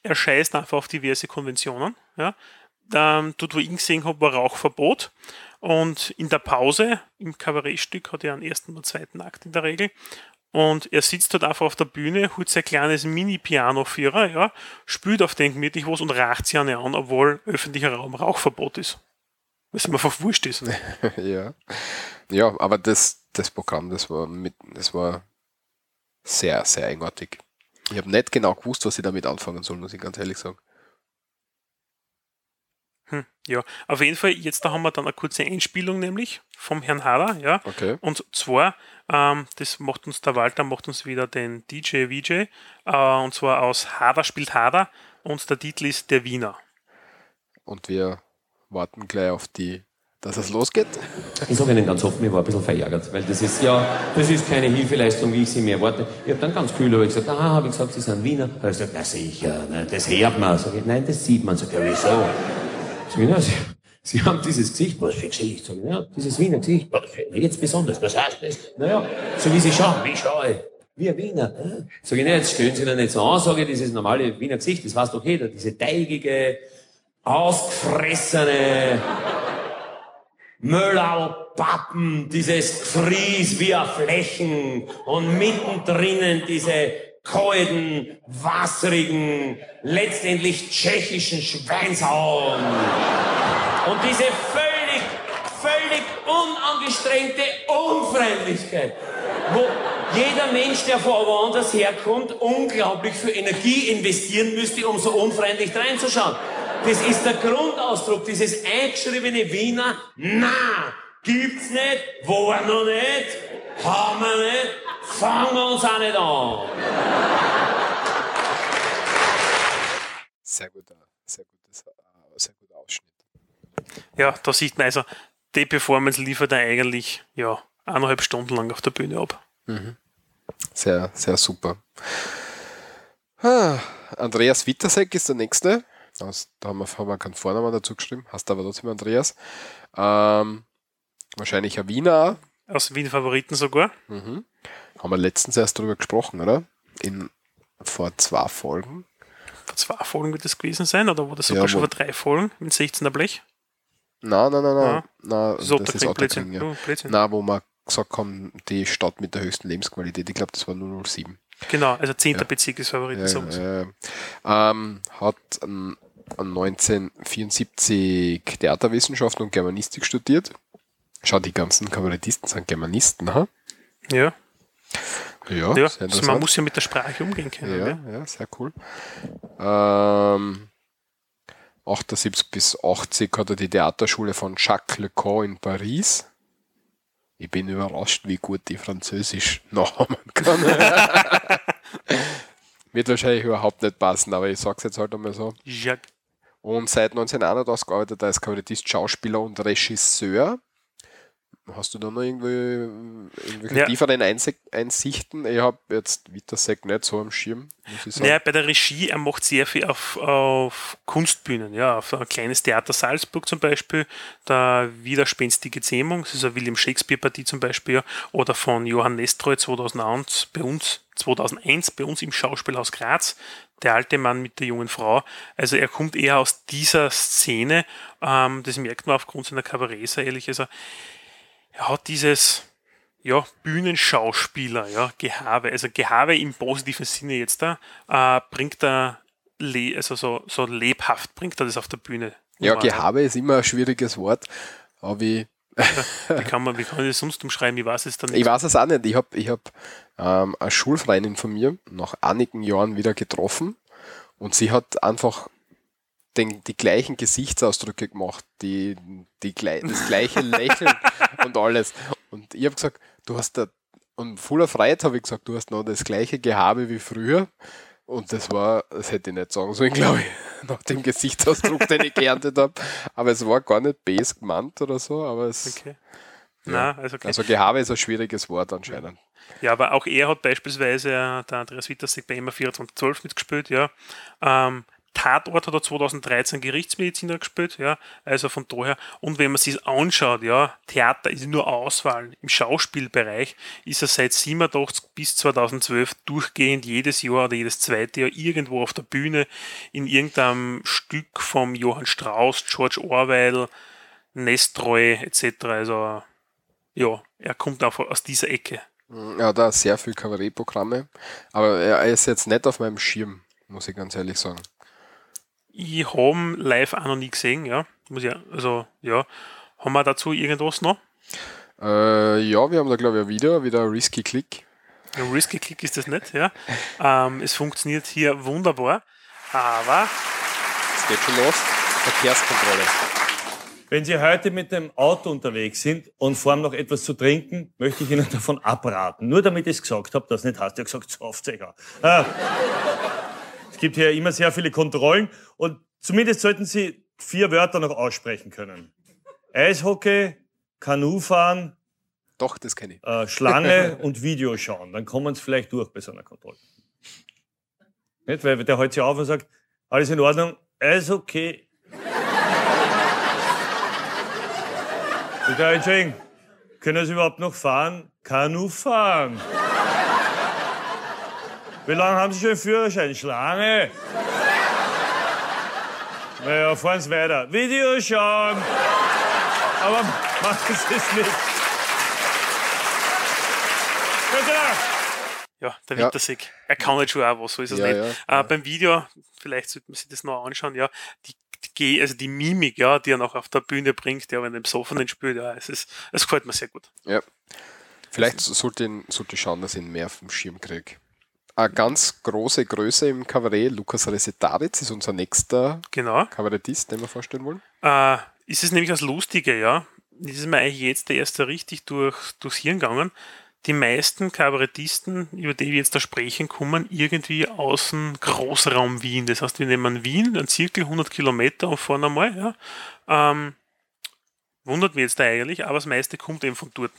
er scheißt einfach auf diverse Konventionen. Ja. Ähm, dort, wo ich ihn gesehen habe, war Rauchverbot. Und in der Pause, im Kabarettstück, hat er einen ersten und zweiten Akt in der Regel. Und er sitzt dort einfach auf der Bühne, holt sein kleines Mini-Piano-Vierer, ja, spielt auf den gemütlich was und racht sie an, an, obwohl öffentlicher Raum Rauchverbot ist. Weil es ihm einfach wurscht ist. ja. ja, aber das, das Programm, das war mit, das war sehr, sehr eigenartig. Ich habe nicht genau gewusst, was ich damit anfangen soll, muss ich ganz ehrlich sagen. Hm, ja, auf jeden Fall, jetzt da haben wir dann eine kurze Einspielung nämlich vom Herrn Hader, ja. Okay. Und zwar, ähm, das macht uns der Walter, macht uns wieder den DJ VJ, äh, und zwar aus Hader spielt Hader und der Titel ist Der Wiener. Und wir warten gleich auf die, dass es losgeht. Ich sage Ihnen ganz offen, ich war ein bisschen verärgert, weil das ist ja, das ist keine Hilfeleistung, wie ich sie mir erwarte. Ich habe dann ganz kühl ich gesagt, aha, habe ich gesagt, Sie sind Wiener. Da habe ich gesagt, na sicher, ne, das hört man. Sag ich, nein, das sieht man. Sag ich, ja, wieso? Sag na, Sie, Sie haben dieses Gesicht, für Gesicht? Sag ich, ja, dieses Wiener Gesicht, für- jetzt besonders, was heißt das? Naja, so wie Sie schauen, wie schaue ich? Wie ein Wiener. Sag ich, na, jetzt stellen Sie da nicht so an, sage ich, dieses normale Wiener Gesicht, das weiß doch jeder, diese teigige, ausgefressene, Möllerl, Pappen, dieses Fries wie ein Flächen und mittendrin diese kalten, wasserigen, letztendlich tschechischen Schweinshauen. Und diese völlig, völlig unangestrengte Unfreundlichkeit, wo jeder Mensch, der von woanders herkommt, unglaublich viel Energie investieren müsste, um so unfreundlich reinzuschauen. Das ist der Grundausdruck, dieses eingeschriebene Wiener, na, gibt's nicht, wo er noch nicht, haben wir nicht, fangen wir uns auch nicht an. Sehr guter, sehr gutes, äh, sehr guter Ausschnitt. Ja, da sieht man also, die Performance liefert er eigentlich ja, eineinhalb Stunden lang auf der Bühne ab. Sehr, sehr super. Ah, Andreas Wittersek ist der nächste. Aus, da haben wir, haben wir keinen Vornamen dazu geschrieben, hast aber trotzdem Andreas. Ähm, wahrscheinlich ein Wiener. Aus Wien Favoriten sogar. Mhm. Haben wir letztens erst darüber gesprochen, oder? In, vor zwei Folgen. Vor zwei Folgen wird das gewesen sein, oder war das Ja, sogar schon wo- vor drei Folgen mit 16er Blech? Nein, nein, nein, nein. Ja. nein Das das ist Blödsinn. ja. Oh. Nein, wo wir gesagt haben, die Stadt mit der höchsten Lebensqualität. Ich glaube, das war 007. Genau, also 10. Ja. Bezirk ist Favoriten. Ja, ja, ähm, hat ähm, 1974 Theaterwissenschaften und Germanistik studiert. Schau, die ganzen Kabarettisten sind Germanisten, ha? ja. Ja, ja also man muss ja mit der Sprache umgehen können. Ja, gell? ja, sehr cool. Ähm, 78 bis 80 hat er die Theaterschule von Jacques Lecoq in Paris. Ich bin überrascht, wie gut die Französisch nachhaben kann. Wird wahrscheinlich überhaupt nicht passen, aber ich sag's jetzt halt einmal so. Jacques. Und seit 1981 arbeitet er als Kabarettist, Schauspieler und Regisseur. Hast du da noch irgendwie, irgendwelche Ja. tieferen Einsichten? Ich habe jetzt Wittersek nicht so am Schirm. Naja, bei der Regie, er macht sehr viel auf, auf Kunstbühnen, ja, auf ein kleines Theater Salzburg zum Beispiel, der Widerspenstige Zähmung, das ist eine William Shakespeare-Partie zum Beispiel, ja, oder von Johann Nestroy 2001 bei uns, 2001 bei uns im Schauspielhaus Graz, der alte Mann mit der jungen Frau. Also er kommt eher aus dieser Szene, ähm, das merkt man aufgrund seiner Kabarets ehrlich, also er hat dieses ja, Bühnenschauspieler, ja, Gehabe, also Gehabe im positiven Sinne jetzt da, äh, bringt er, le also so, so lebhaft bringt er das auf der Bühne. Ja, Um, Gehabe ist immer ein schwieriges Wort, aber ich, Wie kann man, wie kann ich das sonst umschreiben? Ich weiß es dann nicht. ich weiß es auch nicht. Ich habe ich hab, ähm, eine Schulfreundin von mir nach einigen Jahren wieder getroffen und sie hat einfach den, die gleichen Gesichtsausdrücke gemacht, die, die, das gleiche Lächeln und alles. Und ich habe gesagt, du hast da, und voller Freiheit habe ich gesagt, du hast noch das gleiche Gehabe wie früher. Und das war, das hätte ich nicht sagen sollen, glaube ich, nach dem Gesichtsausdruck, den ich geerntet habe. Aber es war gar nicht base gemeint oder so, aber es. Okay. Na, also, okay. Also Gehabe ist ein schwieriges Wort anscheinend. Ja, aber auch er hat beispielsweise, äh, der Andreas Wittersek bei immer 2412 mitgespielt, ja. Ähm, Tatort hat er 2013 Gerichtsmediziner gespielt, ja. Also von daher, und wenn man sich anschaut, ja, Theater ist nur Auswahl. Im Schauspielbereich ist er seit 87 bis 2012 durchgehend jedes Jahr oder jedes zweite Jahr irgendwo auf der Bühne in irgendeinem Stück vom Johann Strauss, George Orwell, Nestroy etc. Also ja, er kommt auch aus dieser Ecke. Er hat da sehr viel Kabarettprogramme, aber er ist jetzt nicht auf meinem Schirm, muss ich ganz ehrlich sagen. Ich habe live auch noch nie gesehen, ja. Muss ich, also, ja. Haben wir dazu irgendwas noch? Äh, ja, wir haben da glaube ich ein Video, wieder ein Risky Click. Ein Risky Click ist das nicht, ja. Ähm, es funktioniert hier wunderbar, aber Es geht schon los. Verkehrskontrolle. Wenn Sie heute mit dem Auto unterwegs sind und vor allem noch etwas zu trinken, möchte ich Ihnen davon abraten. Nur damit ich es gesagt habe, das nicht heißt, ich habe gesagt, sauft euch auch. Ah. Es gibt hier immer sehr viele Kontrollen und zumindest sollten Sie vier Wörter noch aussprechen können. Eishockey, Kanufahren, Doch, das kenne ich. äh, Schlange und Video schauen. Dann kommen Sie vielleicht durch bei so einer Kontrolle. Nicht? Weil der hält sich auf und sagt, alles in Ordnung, Eishockey. Bitte entschuldigen, können Sie überhaupt noch fahren? Kanu fahren. Wie lange haben Sie schon einen Führerschein? Schlange. Naja, fahren Sie weiter. Video schauen. Aber Machen Sie es nicht. Ja, der Ja. Winterseg. Er kann halt schon auch was, so ist es Ja, nicht. ja, äh, Beim Video, vielleicht sollte man sich das noch anschauen, ja, die, die, also die Mimik, ja, die er noch auf der Bühne bringt, ja, wenn er im Besoffenen spielt, ja, es ist, es gefällt mir sehr gut. Ja. Vielleicht sollte ich, sollte ich schauen, dass ich ihn mehr vom Schirm kriege. Eine ganz große Größe im Kabarett, Lukas Resetaritz, ist unser nächster Genau. Kabarettist, den wir vorstellen wollen. Äh, ist es nämlich das Lustige, ja. Das ist mir eigentlich jetzt der erste richtig durch, durchs Hirn gegangen. Die meisten Kabarettisten, über die wir jetzt da sprechen, kommen irgendwie aus dem Großraum Wien. Das heißt, wir nehmen Wien, ein Zirkel 100 Kilometer und fahren einmal, ja. Ähm, wundert mich jetzt eigentlich, aber das meiste kommt eben von dort.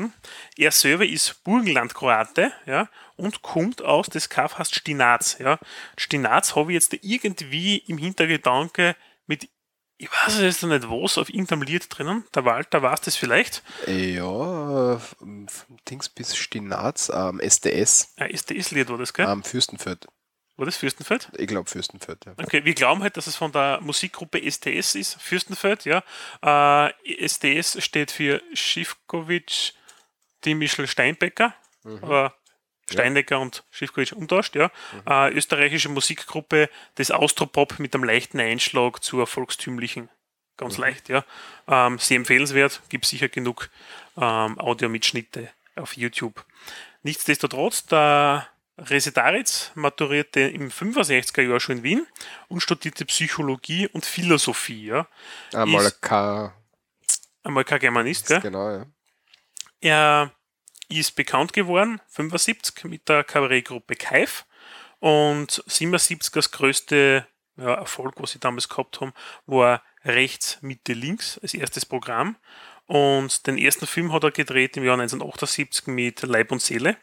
Er selber ist Burgenland-Kroate, ja, und kommt aus, das Kaff heißt Stinaz, ja. Stinaz habe ich jetzt irgendwie im Hintergedanke mit, ich weiß jetzt noch nicht was, auf irgendeinem Lied drinnen. Der Walter weiß das vielleicht. Ja, äh, Dings bis Stinaz, ähm, SDS, Ein SDS-Lied war das, gell? ähm, Fürstenfeld. War das Fürstenfeld? Ich glaube Fürstenfeld, ja. Okay, wir glauben halt, dass es von der Musikgruppe STS ist, Fürstenfeld, ja. Äh, STS steht für Schiffkovic, Dimischl Steinbecker, aber Steinecker und Schiffkovic umtauscht, ja. Äh, österreichische Musikgruppe des Austropop mit einem leichten Einschlag zur volkstümlichen. Ganz leicht, ja. Ähm, sehr empfehlenswert, gibt sicher genug ähm, Audiomitschnitte auf YouTube. Nichtsdestotrotz, der Resetaritz maturierte im 65er Jahr schon in Wien und studierte Psychologie und Philosophie. Ja. Einmal Ist K. einmal kein Germanist. Gell? Genau, ja. Er ist bekannt geworden, 75 mit der Kabarettgruppe Kaif und 77 das größte ja, Erfolg, was sie damals gehabt haben, war rechts, Mitte, links als erstes Programm. Und den ersten Film hat er gedreht im Jahr 1978 mit Leib und Seele.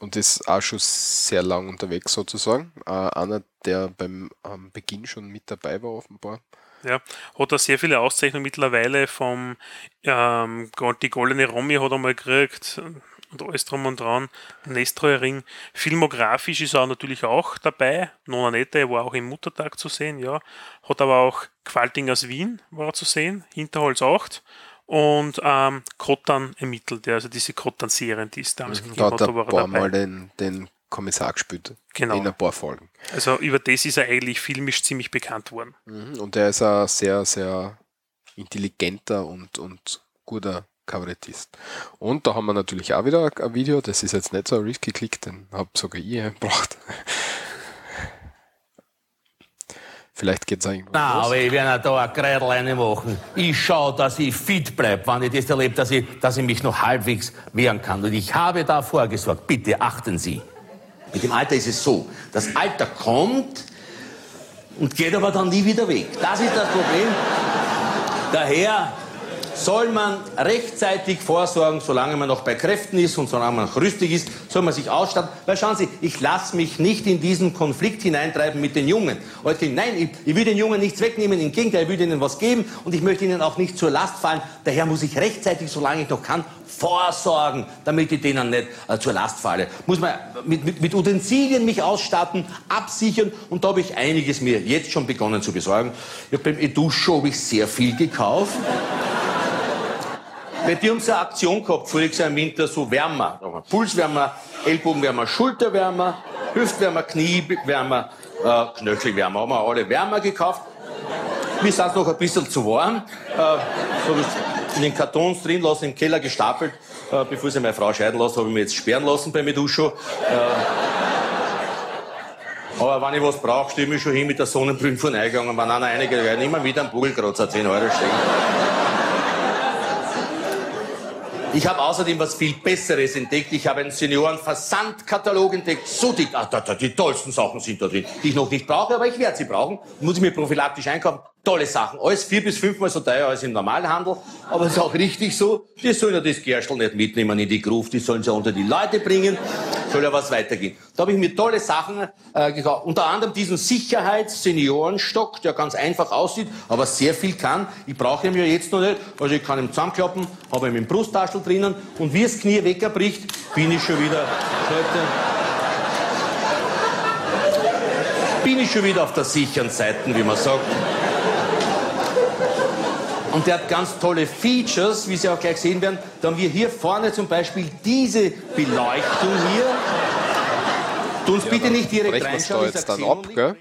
Und ist auch schon sehr lang unterwegs sozusagen. Äh, einer, der beim ähm, Beginn schon mit dabei war, offenbar. Ja, hat er sehr viele Auszeichnungen mittlerweile vom ähm, die Goldene Romy hat er mal gekriegt und alles drum und dran. Nestroy Ring. Filmografisch ist er natürlich auch dabei. Nona Nette war auch im Muttertag zu sehen, ja. Hat aber auch Qualtingers Wien war zu sehen, Hinterholz 8 und ähm, Kottan ermittelt, also diese Kottan-Serien, die es damals gegeben Da hat da ein paar. Mal den, den Kommissar gespielt. Genau. In ein paar Folgen. Also über das ist er eigentlich filmisch ziemlich bekannt worden. Mhm. Und er ist ein sehr, sehr intelligenter und, und guter Kabarettist. Und da haben wir natürlich auch wieder ein Video, das ist jetzt nicht so ein risky Klick, den habe sogar ich eingebracht. Vielleicht geht es eigentlich. Na, aber ich werde da ein Kreidel reinmachen. Ich schaue, dass ich fit bleibe, wenn ich das erlebe, dass ich, dass ich mich noch halbwegs wehren kann. Und ich habe da vorgesorgt. Bitte achten Sie. Mit dem Alter ist es so, das Alter kommt und geht aber dann nie wieder weg. Das ist das Problem. Daher soll man rechtzeitig vorsorgen, solange man noch bei Kräften ist und solange man noch rüstig ist, soll man sich ausstatten. Weil schauen Sie, ich lasse mich nicht in diesen Konflikt hineintreiben mit den Jungen. Nein, ich, ich will den Jungen nichts wegnehmen, im Gegenteil, ich will ihnen was geben und ich möchte ihnen auch nicht zur Last fallen. Daher muss ich rechtzeitig, solange ich noch kann, vorsorgen, damit ich denen nicht äh, zur Last falle. Muss man mit, mit, mit Utensilien mich ausstatten, absichern und da habe ich einiges mir jetzt schon begonnen zu besorgen. Ich hab beim Eduscho habe ich sehr viel gekauft. Bei dir haben sie eine Aktion gehabt, voriges Jahr im Winter, so Wärmer. Pulswärmer, Ellbogenwärmer, Schulterwärmer, Hüftwärmer, Kniewärmer, äh, Knöchelwärmer. Haben wir alle Wärmer gekauft. Mir sind noch ein bisschen zu warm. Äh, so in den Kartons drin lassen, im Keller gestapelt. Äh, bevor sie meine Frau scheiden lassen, habe ich mich jetzt sperren lassen bei Meduscho. Äh, aber wenn ich was brauche, stehe ich mich schon hin mit der Sonnenbrille Eingang. Und wenn einer einige werden immer wieder einen Bugelkratzer 10 Euro stehen. Ich habe außerdem was viel Besseres entdeckt. Ich habe einen Seniorenversandkatalog entdeckt. So dick. Ah, da, da, die tollsten Sachen sind da drin, die ich noch nicht brauche, aber ich werde sie brauchen. Muss ich mir prophylaktisch einkaufen. Tolle Sachen. Alles vier bis fünfmal so teuer als im Normalhandel. Aber es ist auch richtig so. Die sollen ja das Gerstl nicht mitnehmen in die Gruft. Die sollen sie ja unter die Leute bringen. Soll ja was weitergehen. Da habe ich mir tolle Sachen äh, gekauft. Unter anderem diesen Sicherheits-Seniorenstock, der ganz einfach aussieht, aber sehr viel kann. Ich brauche ihn ja jetzt noch nicht. Also ich kann ihn zusammenklappen, habe ihn im Brusttaschel drinnen. Und wie das Knie wegbricht, bin ich schon wieder bin ich schon wieder auf der sicheren Seite, wie man sagt. Und der hat ganz tolle Features, wie Sie auch gleich sehen werden. Da haben wir hier vorne zum Beispiel diese Beleuchtung hier. Tu uns bitte nicht direkt da reinschauen. ich jetzt dann ab, gell?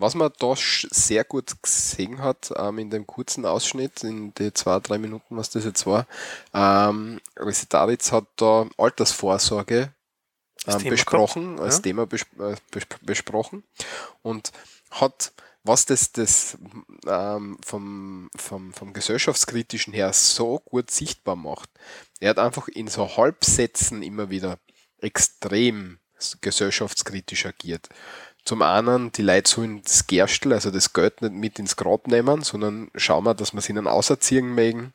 Was man da sehr gut gesehen hat ähm, in dem kurzen Ausschnitt, in die zwei, drei Minuten, was das jetzt war, ähm, Resitaritz hat da Altersvorsorge Als ähm, Thema besprochen, als ja. Thema bes äh, bes besprochen und hat, was das, das ähm, vom, vom, vom gesellschaftskritischen her so gut sichtbar macht. Er hat einfach in so Halbsätzen immer wieder extrem gesellschaftskritisch agiert. Zum einen, die Leute sollen das Gerstel, also das Geld nicht mit ins Grab nehmen, sondern schauen wir, dass wir es ihnen auserziehen mögen.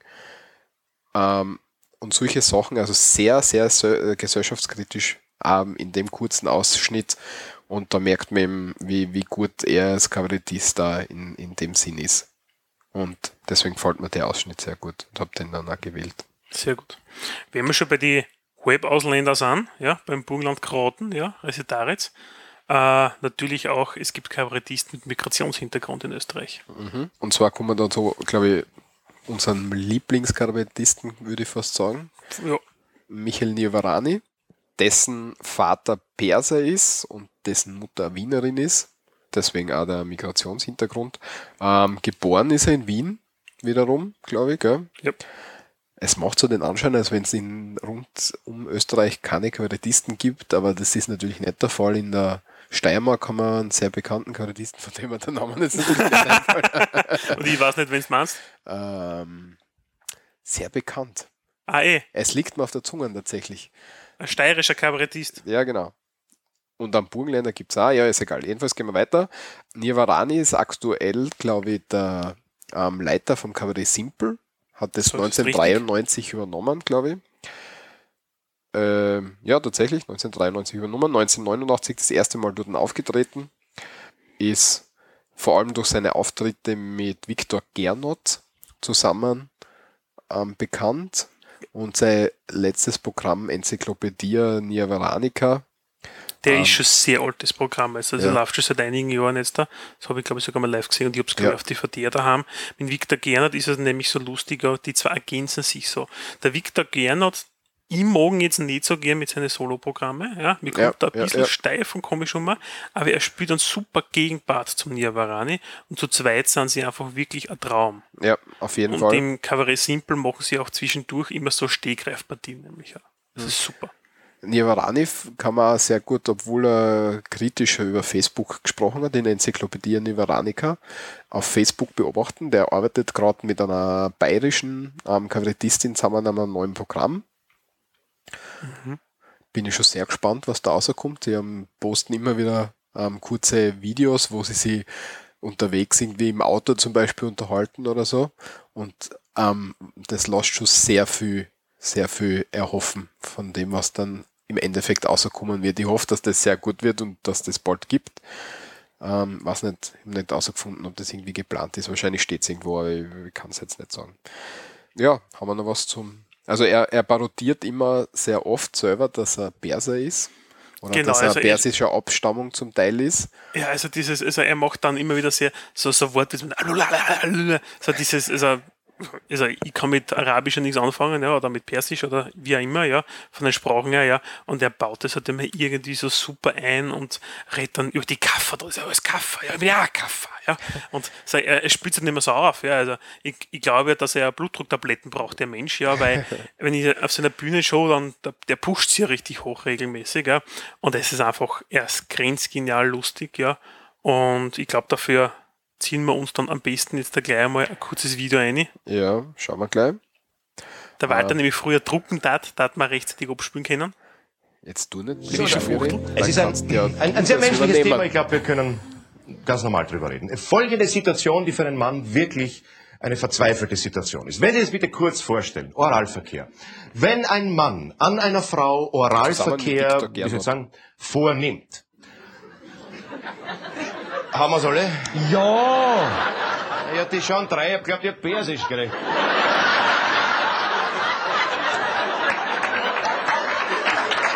Ähm, und solche Sachen, also sehr, sehr äh, gesellschaftskritisch ähm, in dem kurzen Ausschnitt. Und da merkt man eben, wie, wie gut er als Kabarettist da in, in dem Sinn ist. Und deswegen gefällt mir der Ausschnitt sehr gut und habe den dann auch gewählt. Sehr gut. Wenn wir schon bei die Web-Ausländer sind, ja, beim Burgenland Kroaten, ja, Resetaritz, äh, natürlich auch, es gibt Kabarettisten mit Migrationshintergrund in Österreich. Mhm. Und zwar kommen wir dann so, glaube ich, unseren Lieblingskabarettisten, würde ich fast sagen. Ja. Michael Niavarani, dessen Vater Perser ist und dessen Mutter Wienerin ist. Deswegen auch der Migrationshintergrund. Ähm, geboren ist er in Wien, wiederum, glaube ich. Gell? Yep. Es macht so den Anschein, als wenn es in rund um Österreich keine Kabarettisten gibt, aber das ist natürlich nicht der Fall. In der Steiermark haben wir einen sehr bekannten Kabarettisten, von dem wir den Namen jetzt nicht. Und ich weiß nicht, wenn es meinst. Ähm, sehr bekannt. Ah, eh, Es liegt mir auf der Zunge tatsächlich. ein steirischer Kabarettist. Ja, genau. Und am Burgenländer gibt es auch, ja, ist egal. Jedenfalls gehen wir weiter. Nirvarani ist aktuell, glaube ich, der ähm, Leiter vom Kabarett Simple. Hat das das ist 1993 übernommen, glaube ich. Ähm, ja, tatsächlich, 1993 übernommen. 1989 das erste Mal dort aufgetreten. Ist vor allem durch seine Auftritte mit Viktor Gernot zusammen ähm, bekannt. Und sein letztes Programm Enzyklopädie Nirvaranica. Der Ähm, ist schon sehr altes Programm. Also, das ja. läuft schon seit einigen Jahren jetzt da. Das habe ich, glaube ich, sogar mal live gesehen und ich habe es, Ja. auf DVD daheim. Mit Victor Gernot ist es nämlich so lustiger, die zwei ergänzen sich so. Der Victor Gernot, ich mag jetzt nicht so gern mit seinen Soloprogramme. Ja, mir kommt Ja, da ein ja, bisschen ja. steif und komisch um, aber er spielt einen super Gegenpart zum Niavarani und zu zweit sind sie einfach wirklich ein Traum. Ja, auf jeden Und Fall. im Cabaret Simple machen sie auch zwischendurch immer so Stehgreifpartien, nämlich auch. Das ist super. Niavarani kann man auch sehr gut, obwohl er kritischer über Facebook gesprochen hat, in der Enzyklopädie Nivaranica, auf Facebook beobachten. Der arbeitet gerade mit einer bayerischen ähm, Kabarettistin zusammen an einem neuen Programm. Bin ich schon sehr gespannt, was da rauskommt. Die haben, posten immer wieder ähm, kurze Videos, wo sie sich unterwegs irgendwie im Auto zum Beispiel unterhalten oder so. Und ähm, das lässt schon sehr viel, sehr viel erhoffen von dem, was dann im Endeffekt rauskommen wird. Ich hoffe, dass das sehr gut wird und dass das bald gibt. Ähm, weiß nicht, ich habe nicht rausgefunden, ob das irgendwie geplant ist. Wahrscheinlich steht es irgendwo, aber ich, ich kann es jetzt nicht sagen. Ja, haben wir noch was zum. Also er, er parodiert immer sehr oft selber, dass er Perser ist. Oder Genau, dass er also er- persischer Abstammung zum Teil ist. Ja, also dieses, also er macht dann immer wieder sehr so, so Worte mit so dieses, also, also ich kann mit Arabisch ja nichts anfangen, ja, oder mit Persisch oder wie auch immer, ja, von den Sprachen her, ja, und er baut das halt immer irgendwie so super ein und redet dann über die Kaffer, da ist ja alles Kaffer, ja, ich bin ja Kaffer, ja, und so, er, er spielt es nicht mehr so auf, ja, also ich, ich glaube ja, dass er Blutdrucktabletten braucht, der Mensch, ja, weil wenn ich auf seiner Bühne schaue, dann, der, der pusht sie ja richtig hoch regelmäßig, ja, und es ist einfach, er ist grenzgenial lustig, ja, und ich glaube, dafür ziehen wir uns dann am besten jetzt da gleich einmal ein kurzes Video ein. Ja, schauen wir gleich. Der Walter Ja. nämlich früher drucken tat, tat man rechtzeitig abspielen können. Jetzt du nicht. So, der Fuchtel. Es ist ein, ein, ein sehr menschliches Thema. Ich glaube, wir können ganz normal drüber reden. Folgende Situation, die für einen Mann wirklich eine verzweifelte Situation ist. Wenn Sie das bitte kurz vorstellen, Oralverkehr. Wenn ein Mann an einer Frau Oralverkehr, wie soll ich sagen, vornimmt. Haben wir alle? Ja! Ja, die schauen drei, ich hab glaubt, ihr habt Persisch gekriegt.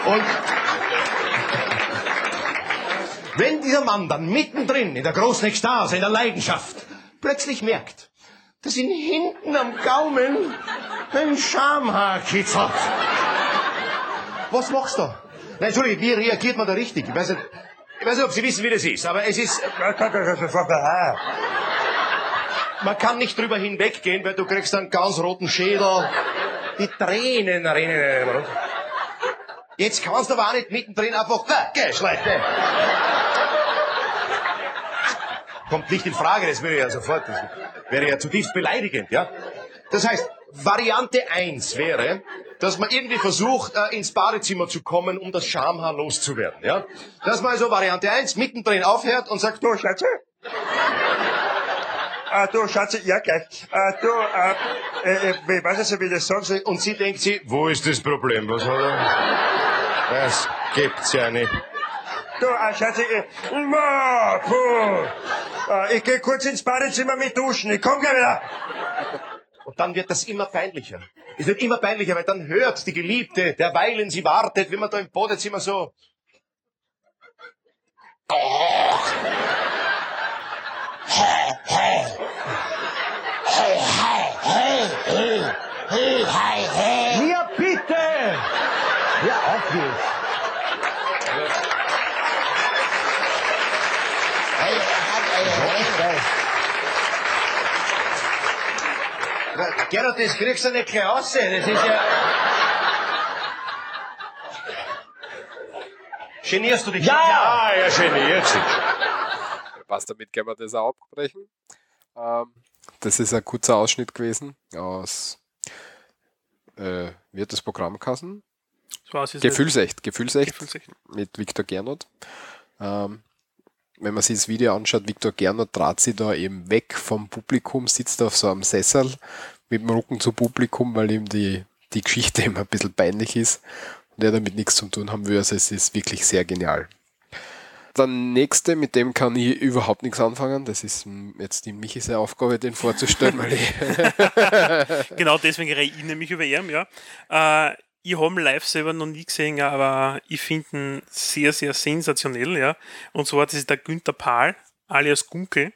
Und wenn dieser Mann dann mittendrin in der großen Ekstase, in der Leidenschaft, plötzlich merkt, dass ihn hinten am Gaumen ein Schamhaar kitzelt. Was machst du? Nein, Entschuldigung, wie reagiert man da richtig? Ich weiß nicht, ich weiß nicht, ob Sie wissen, wie das ist, aber es ist... Man kann nicht drüber hinweggehen, weil du kriegst einen ganz roten Schädel. Die Tränen runter. Jetzt kannst du aber auch nicht mittendrin einfach weggeschleiten. Kommt nicht in Frage, das wäre ja sofort, das wäre ja zutiefst beleidigend, ja. Das heißt, Variante 1 wäre, dass man irgendwie versucht, äh, ins Badezimmer zu kommen, um das Schamhaar loszuwerden, ja. Dass man also Variante 1 mittendrin aufhört und sagt, du Schatze, Ah, du, Schatze, ja, gleich. Ah, du, äh, äh, ich weiß nicht, wie das sagen soll. Und sie denkt sie, wo ist das Problem? Was hat er? Das gibt's ja nicht. Du, ah, Schatze, ich, ma, puh. Ah, ich geh kurz ins Badezimmer mit duschen. Ich komm gleich wieder. Und dann wird das immer peinlicher. Es wird immer peinlicher, weil dann hört die Geliebte, derweilen sie wartet, wie man da im Badezimmer so... Oh. Hey, hey. Hey, hey, hey, hey, hey, hey, hey. Ja, bitte! Ja, auf geht's. Gerhard, das kriegst du nicht gleich raus. Das ist ja... Genierst du dich? Ja! ja er geniert sich. Passt, damit können wir das auch abbrechen. Ähm, das ist ein kurzer Ausschnitt gewesen aus äh, wird das Programmkassen? So Gefühlsecht, Gefühlsecht, Gefühlsecht. mit Viktor Gernot. Ähm, wenn man sich das Video anschaut, Viktor Gernot trat sie da eben weg vom Publikum, sitzt auf so einem Sessel mit dem Rücken zum Publikum, weil ihm die, die Geschichte immer ein bisschen peinlich ist und er damit nichts zu tun haben will. Also es ist wirklich sehr genial. Der nächste, mit dem kann ich überhaupt nichts anfangen. Das ist jetzt die Michis Aufgabe, den vorzustellen, genau deswegen rede ich nämlich über ihn, ja. Äh, ich habe live selber noch nie gesehen, aber ich finde ihn sehr, sehr sensationell, ja. Und zwar, das ist der Günther Pahl, alias Gunkel.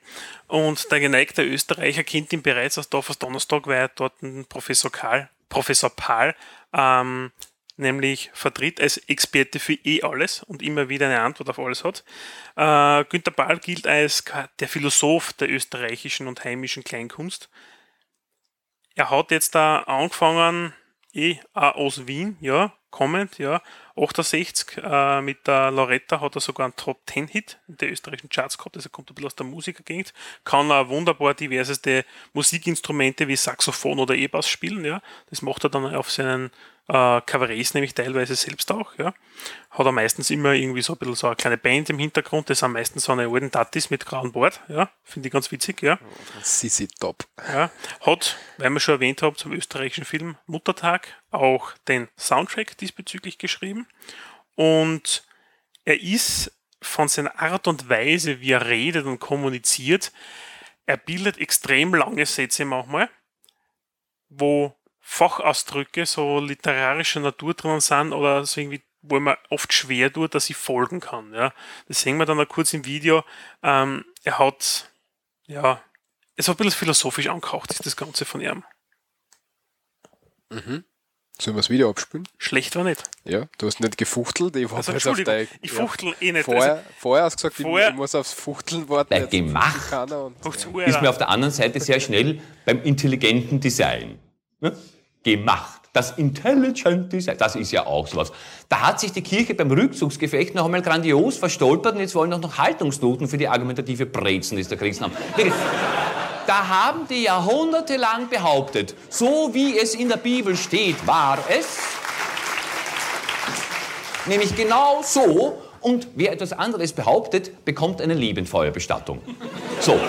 Und der geneigte Österreicher kennt ihn bereits aus Dorfers Donnerstag, weil er dort einen Professor Karl, Professor Pahl, ähm, nämlich vertritt als Experte für eh alles und immer wieder eine Antwort auf alles hat. Äh, Günter Pahl gilt als der Philosoph der österreichischen und heimischen Kleinkunst. Er hat jetzt da angefangen, eh auch aus Wien, ja, kommend, ja, 68 äh, mit der Loretta hat er sogar einen Top 10 Hit in der österreichischen Charts gehabt, also er kommt ein bisschen aus der Musikergegend, kann auch wunderbar diverseste Musikinstrumente wie Saxophon oder E-Bass spielen, ja, das macht er dann auf seinen äh, Kabarets nämlich teilweise selbst auch, ja. Hat er meistens immer irgendwie so ein bisschen so eine kleine Band im Hintergrund, das sind meistens so eine alten Tattis mit grauen Bord, ja. Finde ich ganz witzig, ja. Sissi top. Ja. Hat, weil wir schon erwähnt haben, zum österreichischen Film Muttertag auch den Soundtrack diesbezüglich geschrieben. Und er ist von seiner Art und Weise, wie er redet und kommuniziert, er bildet extrem lange Sätze manchmal, wo Fachausdrücke, so literarischer Natur drin sind oder so irgendwie, wo man oft schwer tut, dass ich folgen kann. Ja. Das sehen wir dann auch kurz im Video. Ähm, er hat, ja, es hat ein bisschen philosophisch angehaucht, ist das Ganze von ihm. Mhm. Sollen wir das Video abspielen? Schlecht war nicht. Ja, du hast nicht gefuchtelt. Ich, also, Entschuldigung, dein, ich fuchtel ja. eh nicht. Vorher, also, vorher hast du gesagt, vorher, ich, muss aufs Fuchteln warten. Bei gemacht und, ist mir auf der anderen Seite sehr schnell beim intelligenten Design. Ne? gemacht. Das Intelligent Design, das ist ja auch sowas. Da hat sich die Kirche beim Rückzugsgefecht noch einmal grandios verstolpert und jetzt wollen noch, noch Haltungsnoten für die argumentative Brezen, die der Christen haben. Da haben die jahrhundertelang behauptet, so wie es in der Bibel steht, war es. Nämlich genau so. Und wer etwas anderes behauptet, bekommt eine Lebenfeuerbestattung. So.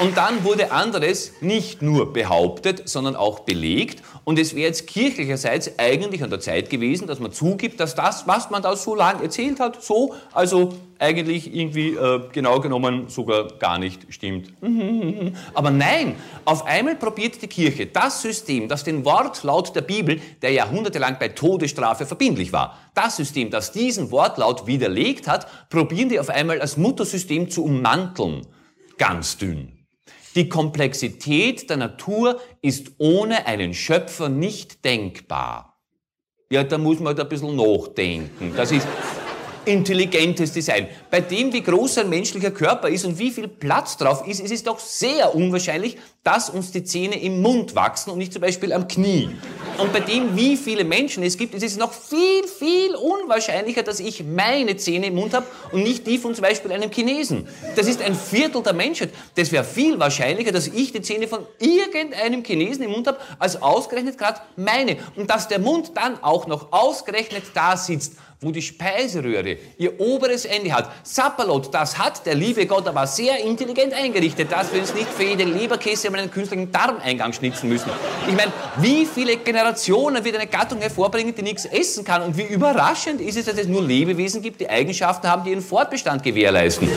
Und dann wurde anderes nicht nur behauptet, sondern auch belegt. Und es wäre jetzt kirchlicherseits eigentlich an der Zeit gewesen, dass man zugibt, dass das, was man da so lange erzählt hat, so, also eigentlich irgendwie äh, genau genommen sogar gar nicht stimmt. Aber nein, auf einmal probiert die Kirche das System, das den Wortlaut der Bibel, der jahrhundertelang bei Todesstrafe verbindlich war, das System, das diesen Wortlaut widerlegt hat, probieren die auf einmal als Muttersystem zu ummanteln. Ganz dünn. Die Komplexität der Natur ist ohne einen Schöpfer nicht denkbar. Ja, da muss man halt ein bisschen nachdenken. Das ist intelligentes Design. Bei dem, wie groß ein menschlicher Körper ist und wie viel Platz drauf ist, ist es doch sehr unwahrscheinlich, dass uns die Zähne im Mund wachsen und nicht zum Beispiel am Knie. Und bei dem, wie viele Menschen es gibt, ist es noch viel, viel unwahrscheinlicher, dass ich meine Zähne im Mund habe und nicht die von zum Beispiel einem Chinesen. Das ist ein Viertel der Menschheit. Das wäre viel wahrscheinlicher, dass ich die Zähne von irgendeinem Chinesen im Mund habe, als ausgerechnet gerade meine. Und dass der Mund dann auch noch ausgerechnet da sitzt, wo die Speiseröhre ihr oberes Ende hat. Sapperlot, das hat der liebe Gott aber sehr intelligent eingerichtet, dass wir uns nicht für jede Leberkäse einen künstlichen Darmeingang schnitzen müssen. Ich meine, wie viele Generationen wird eine Gattung hervorbringen, die nichts essen kann? Und wie überraschend ist es, dass es nur Lebewesen gibt, die Eigenschaften haben, die ihren Fortbestand gewährleisten.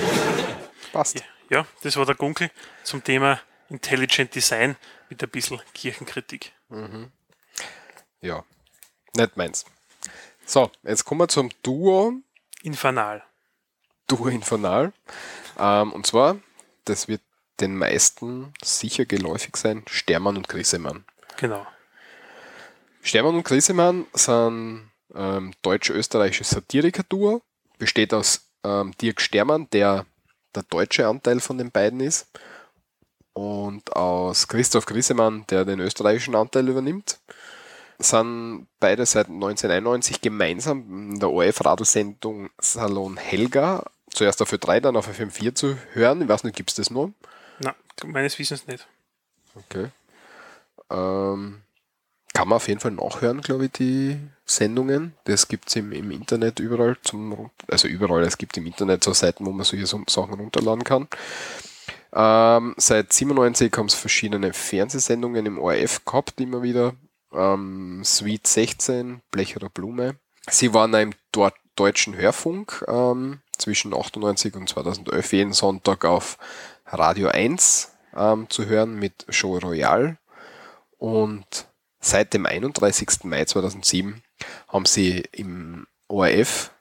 Passt. Ja, das war der Gunkel zum Thema Intelligent Design mit ein bisschen Kirchenkritik. Mhm. Ja, nicht meins. So, jetzt kommen wir zum Duo. Infernal. Duo Infernal. Ähm, und zwar, das wird den meisten sicher geläufig sein, Stermann und Grissemann. Genau. Stermann und Grissemann sind ähm, deutsch-österreichisches Satiriker-Duo. Besteht aus ähm, Dirk Stermann, der der deutsche Anteil von den beiden ist, und aus Christoph Grissemann, der den österreichischen Anteil übernimmt sind beide seit 1991 gemeinsam in der ORF-Radiosendung Salon Helga, zuerst auf Ö3, dann auf FM4 zu hören. Ich weiß nicht, gibt es das noch? Nein, meines Wissens nicht. Okay. Ähm, kann man auf jeden Fall nachhören, glaube ich, die Sendungen. Das gibt es im, im Internet überall zum, also überall, es gibt im Internet so Seiten, wo man solche Sachen runterladen kann. Ähm, seit 97 haben es verschiedene Fernsehsendungen im ORF gehabt, immer wieder ähm, Sweet 16, Blecherer Blume. Sie waren im dort deutschen Hörfunk ähm, zwischen 98 und 2011 jeden Sonntag auf Radio 1 ähm, zu hören mit Show Royal. Und seit dem 31. Mai 2007 haben sie im ORF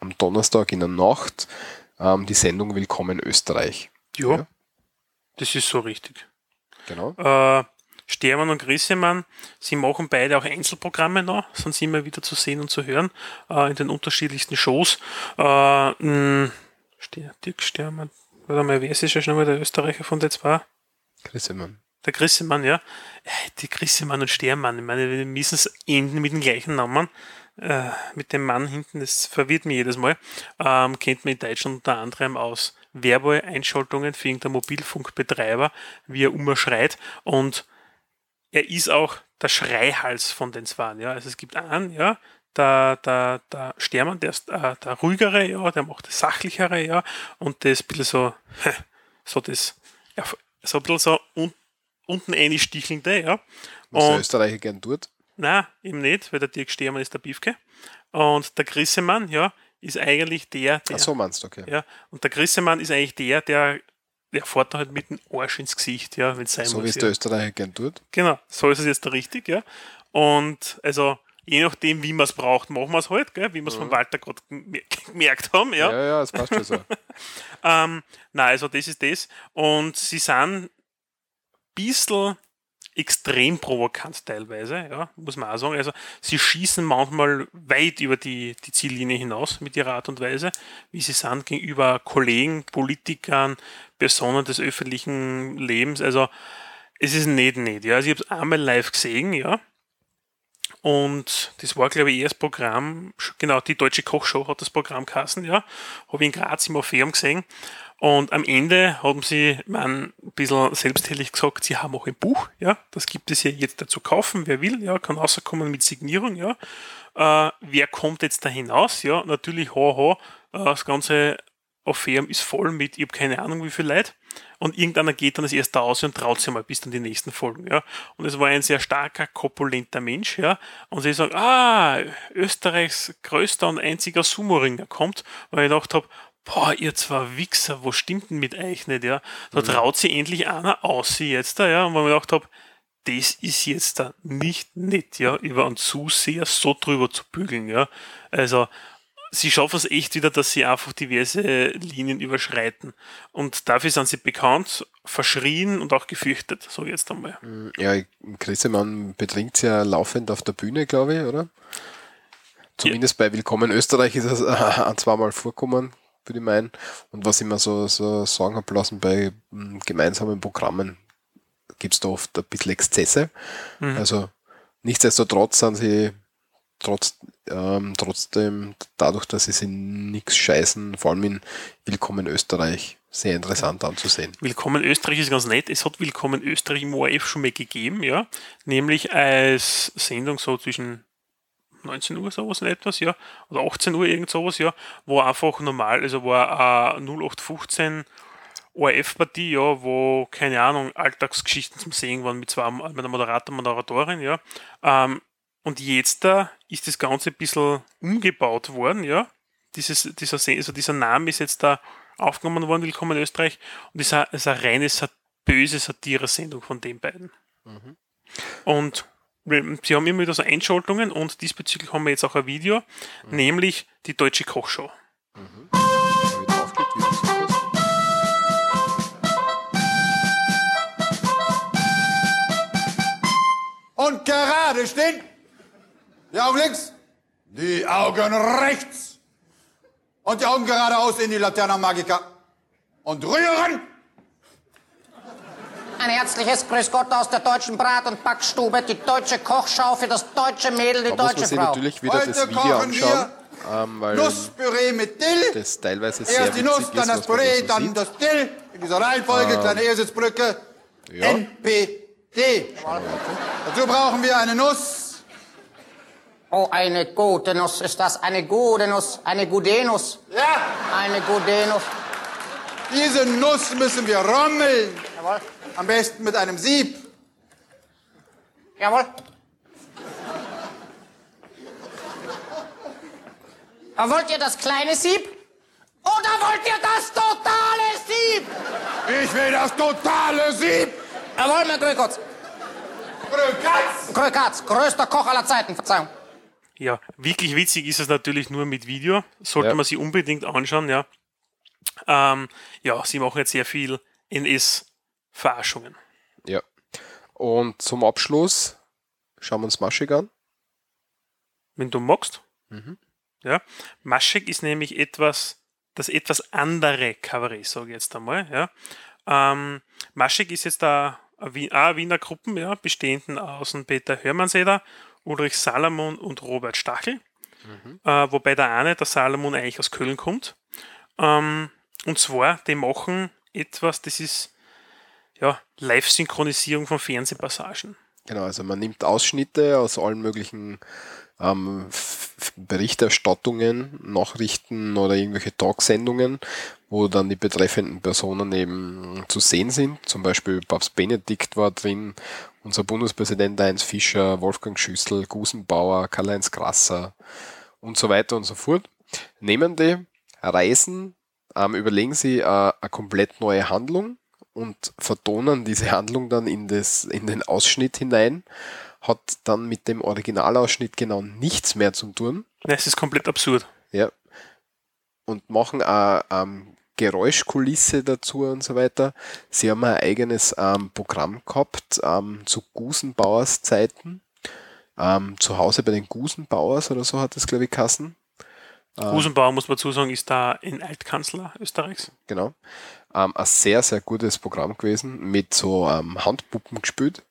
am Donnerstag in der Nacht ähm, die Sendung Willkommen Österreich. Ja, ja, das ist so richtig. Genau. Äh, Stermann und Grissemann, sie machen beide auch Einzelprogramme noch, sind sie immer wieder zu sehen und zu hören äh, in den unterschiedlichsten Shows. Äh, mh, Dirk Stermann, warte mal, wer ist jetzt schon mal der Österreicher von den zwei? Grissemann. Der Grissemann, ja. Die Grissemann und Stermann, ich meine, wir müssen es enden mit dem gleichen Namen. Äh, mit dem Mann hinten, das verwirrt mich jedes Mal. Ähm, kennt man in Deutschland unter anderem aus Werbeeinschaltungen für irgendeinen Mobilfunkbetreiber, wie er umschreit und er ist auch der Schreihals von den Zwaren. Ja? Also es gibt einen, ja, der, der, der Stermann, der ist äh, der ruhigere, ja, der macht das sachlichere, ja, und das ein bisschen so, so das, ja, so ein bisschen so un, unten einstichelnde, ja. Was der Österreicher gern tut? Nein, eben nicht, weil der Dirk Stermann ist der Biefke. Und der Grissemann, ja, ist eigentlich der, der. Ach so meinst du, okay. Ja, und der Grissemann ist eigentlich der, der der fährt da halt mit dem Arsch ins Gesicht, ja, wenn es sein so muss. wie es ja. der Österreicher gern tut. Genau, so ist es jetzt da richtig, ja. Und also je nachdem, wie man es braucht, machen wir es halt, gell, wie wir es mhm. von Walter gerade gemerkt haben, ja. Ja, ja, das passt schon so. ähm, nein, also das ist das. Und sie sind ein bisschen extrem provokant teilweise, ja, muss man auch sagen. Also sie schießen manchmal weit über die, die Ziellinie hinaus mit ihrer Art und Weise, wie sie sind gegenüber Kollegen, Politikern, Personen des öffentlichen Lebens. Also es ist nicht nicht. Ja. Also ich habe es einmal live gesehen, ja. Und das war, glaube ich, eher das Programm, genau, die Deutsche Kochshow hat das Programm geheißen, ja. Habe ich in Graz im Orpheum gesehen. Und am Ende haben sie man, ein bisschen selbstherrlich gesagt, sie haben auch ein Buch, ja. Das gibt es ja jetzt dazu kaufen, wer will, ja, kann rauskommen mit Signierung, ja. Äh, wer kommt jetzt da hinaus, ja. Natürlich, haha, äh, das Ganze Affäre ist voll mit, ich habe keine Ahnung wie viel Leute. Und irgendeiner geht dann als erster aus und traut sich mal bis dann die nächsten Folgen, ja. Und es war ein sehr starker, kopulenter Mensch, ja. Und sie sagen, ah, Österreichs größter und einziger Sumo-Ringer kommt. Weil ich gedacht habe, boah, ihr zwei Wichser, wo stimmt denn mit euch nicht, ja? Da Mhm. traut sich endlich einer aus sie jetzt da, ja. Und wo ich mir gedacht habe, das ist jetzt da nicht nett, ja, über einen Zuseher so drüber zu bügeln, ja. Also, sie schaffen es echt wieder, dass sie einfach diverse Linien überschreiten. Und dafür sind sie bekannt, verschrien und auch gefürchtet, so jetzt einmal. Ja, Grissemann betrinkt ja laufend auf der Bühne, glaube ich, oder? Zumindest bei Willkommen Österreich ist es äh, ein, zweimal vorkommen, würde ich meinen. Und was ich mir so, so sagen habe lassen, bei mm, gemeinsamen Programmen gibt es da oft ein bisschen Exzesse. Mhm. Also nichtsdestotrotz sind sie trotz, ähm, trotzdem dadurch, dass sie sich nichts scheißen, vor allem in Willkommen Österreich, sehr interessant anzusehen. Willkommen Österreich ist ganz nett. Es hat Willkommen Österreich im ORF schon mal gegeben, ja. Nämlich als Sendung so zwischen 19 Uhr sowas in etwas, ja. Oder 18 Uhr irgend sowas, ja. Wo einfach normal, also war äh, 0815 ORF-Partie, ja, wo, keine Ahnung, Alltagsgeschichten zum Sehen waren mit zwei, mit einer Moderator, Moderatorin, ja. Ähm, und jetzt da ist das Ganze ein bisschen umgebaut worden, ja. Dieses, dieser, Se- also dieser Name ist jetzt da aufgenommen worden, Willkommen in Österreich, und ist eine, ist eine reine böse Satire-Sendung von den beiden. Und wir- sie haben immer wieder so Einschaltungen und diesbezüglich haben wir jetzt auch ein Video, nämlich die Deutsche Kochshow. Und gerade stehen. Die Augen links. Die Augen rechts. Und die Augen geradeaus in die Laterna Magica. Und rühren. Ein herzliches Grüß Gott aus der deutschen Brat- und Backstube, die deutsche Kochschau für das deutsche Mädel, die Da muss man deutsche Frau. natürlich wieder das Heute Video kochen anschauen, ähm, weil Nusspüree mit Dill. das teilweise sehr Erst die Nuss, witzig dann ist, das Püree, so dann sieht. das Dill. In dieser Reihenfolge, Ähm, kleine Ehrsitzbrücke. Ja. NPD. Dazu brauchen wir eine Nuss. Oh, eine gute Nuss ist das, eine gute Nuss, eine Gudenus. Ja. Eine Gudenus. Diese Nuss müssen wir rommeln. Jawohl. Am besten mit einem Sieb. Jawohl. Aber wollt ihr das kleine Sieb? Oder wollt ihr das totale Sieb? Ich will das totale Sieb. Jawohl, mein Grökotz. Grökatz. Grökatz, größter Koch aller Zeiten, Verzeihung. Ja, wirklich witzig ist es natürlich nur mit Video. Sollte Ja. man sich unbedingt anschauen, ja. Ähm, ja, sie machen jetzt sehr viel NS-Verarschungen. Ja. Und zum Abschluss schauen wir uns Maschig an. Wenn du magst. Mhm. Ja. Maschek ist nämlich etwas, das etwas andere Kabarett, sage ich jetzt einmal. Ja. Ähm, Maschek ist jetzt da eine Wien- auch eine Wiener Gruppen, ja, bestehenden aus Peter Hörmannseder, Ulrich Salomon und Robert Stachel. Äh, wobei der eine, der Salomon, eigentlich aus Köln kommt. Ähm, und zwar, die machen etwas, das ist ja, Live-Synchronisierung von Fernsehpassagen. Genau, also man nimmt Ausschnitte aus allen möglichen ähm, Berichterstattungen, Nachrichten oder irgendwelche Talksendungen, wo dann die betreffenden Personen eben zu sehen sind. Zum Beispiel Papst Benedikt war drin, unser Bundespräsident Heinz Fischer, Wolfgang Schüssel, Gusenbauer, Karl-Heinz Grasser und so weiter und so fort. Nehmen die, reisen, ähm, überlegen sie äh, eine komplett neue Handlung und vertonen diese Handlung dann in, das, in den Ausschnitt hinein, hat dann mit dem Originalausschnitt genau nichts mehr zu tun. Ja, es ist komplett absurd. Ja. Und machen auch ähm, Geräuschkulisse dazu und so weiter. Sie haben ein eigenes ähm, Programm gehabt ähm, zu Gusenbauers Zeiten. Ähm, zu Hause bei den Gusenbauers oder so hat es, glaube ich, Kassen. Gusenbauer, muss man dazu sagen, ist da ein Altkanzler Österreichs. Genau. Ähm, ein sehr, sehr gutes Programm gewesen, mit so ähm, Handpuppen gespielt.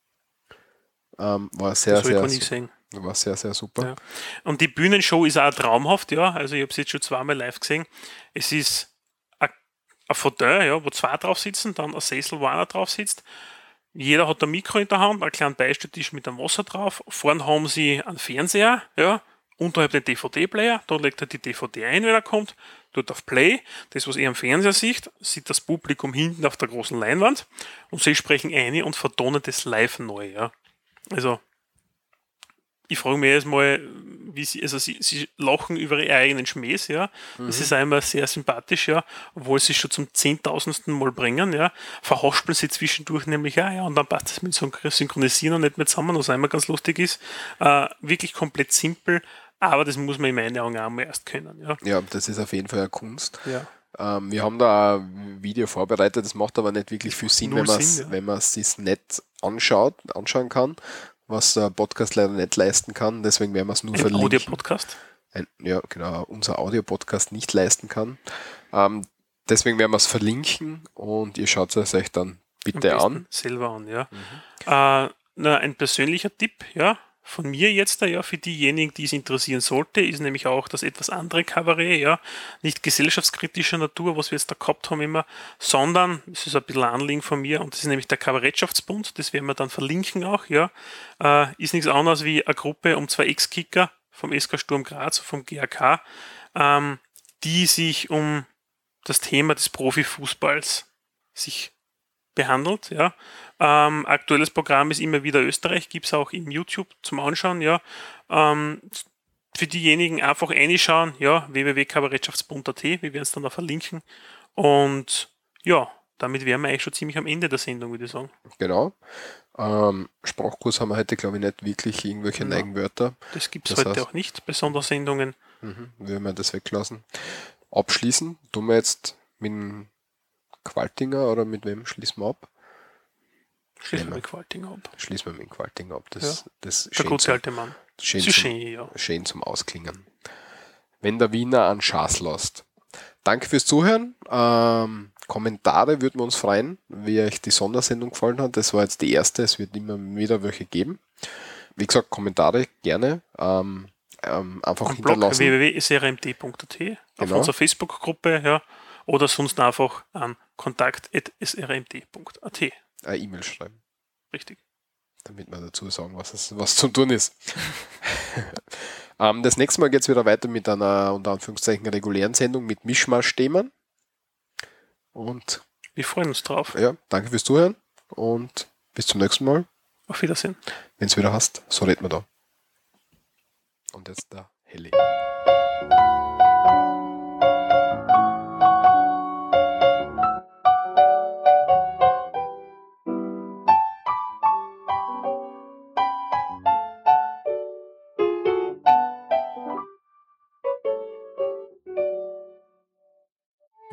Ähm, war sehr, sehr, gesehen. war sehr, sehr super. Ja. Und die Bühnenshow ist auch traumhaft, ja. Also ich habe es jetzt schon zweimal live gesehen. Es ist ein ein Fauteuil, ja, wo zwei drauf sitzen, dann ein Sessel, wo einer drauf sitzt. Jeder hat ein Mikro in der Hand, einen kleinen Beistelltisch mit einem Wasser drauf. Vorne haben sie einen Fernseher, ja, unterhalb den DVD-Player, da legt er die DVD ein, wenn er kommt, tut auf Play, das, was er am Fernseher sieht, sieht das Publikum hinten auf der großen Leinwand und sie sprechen ein und vertonen das live neu, ja. Also, ich frage mich erstmal, wie sie, also sie, sie lachen über ihre eigenen Schmähs, ja. Das Mhm. ist einmal sehr sympathisch, ja, obwohl sie schon zum zehntausendsten Mal bringen, ja. Verhaspeln sie zwischendurch nämlich auch, ja, und dann passt es mit so einem Synchronisieren und nicht mehr zusammen, was immer ganz lustig ist. Äh, wirklich komplett simpel, aber das muss man in meinen Augen auch mal erst können, ja. Ja, das ist auf jeden Fall eine Kunst. Ja. Ähm, wir haben da ein Video vorbereitet, das macht aber nicht wirklich viel Sinn, Null wenn man es ja. sich nicht anschaut, anschauen kann, was der Podcast leider nicht leisten kann. Deswegen werden wir es nur Ein verlinken. Audio-Podcast. Ja, genau, unser Audio-Podcast nicht leisten kann. Ähm, deswegen werden wir es verlinken und ihr schaut es euch dann bitte an. Selber an, ja. Äh, na, ein persönlicher Tipp, ja, von mir jetzt, ja, für diejenigen, die es interessieren sollte, ist nämlich auch das etwas andere Kabarett, ja, nicht gesellschaftskritischer Natur, was wir jetzt da gehabt haben immer, sondern, das ist ein bisschen Anliegen von mir, und das ist nämlich der Kabarettschaftsbund, das werden wir dann verlinken auch, ja, äh, ist nichts anderes wie eine Gruppe um zwei Ex-Kicker vom SK Sturm Graz, vom GAK, ähm, die sich um das Thema des Profifußballs sich behandelt. Ja. Ähm, aktuelles Programm ist immer wieder Österreich, gibt es auch in YouTube zum Anschauen. Ja. Ähm, für diejenigen einfach reinschauen, ja, www.kabarettschaftsbund.at, wir werden es dann da verlinken. Und ja, damit wären wir eigentlich schon ziemlich am Ende der Sendung, würde ich sagen. Genau. Ähm, Sprachkurs haben wir heute, glaube ich, nicht wirklich irgendwelche Ja. Neigenwörter. Das gibt es heute auch nicht bei Sondersendungen. Mhm, wir werden das weglassen. Abschließen, tun wir jetzt mit dem Qualtinger oder mit wem schließen wir ab? Schließen wir mit Qualtinger ab. Schließen wir mit Qualtinger ab. Das, Ja. das Der gute zum- alte Mann. Schön, zum, schön, ja. schön zum Ausklingen. Wenn der Wiener an Schaß lässt. Danke fürs Zuhören. Ähm, Kommentare würden wir uns freuen, wie euch die Sondersendung gefallen hat. Das war jetzt die erste. Es wird immer wieder welche geben. Wie gesagt, Kommentare gerne. Ähm, ähm, einfach Am hinterlassen. www.srmt.at, auf Genau. unserer Facebook-Gruppe, ja, oder sonst einfach an kontakt.srmt.at. Eine E-Mail schreiben. Richtig. damit wir dazu sagen, was, es, was zum tun ist. ähm, das nächste Mal geht es wieder weiter mit einer unter Anführungszeichen regulären Sendung mit Mischmasch-Themen. Und wir freuen uns drauf. Ja, danke fürs Zuhören und bis zum nächsten Mal. Auf Wiedersehen. Wenn es wieder hast, so reden wir da. Und jetzt der Heli.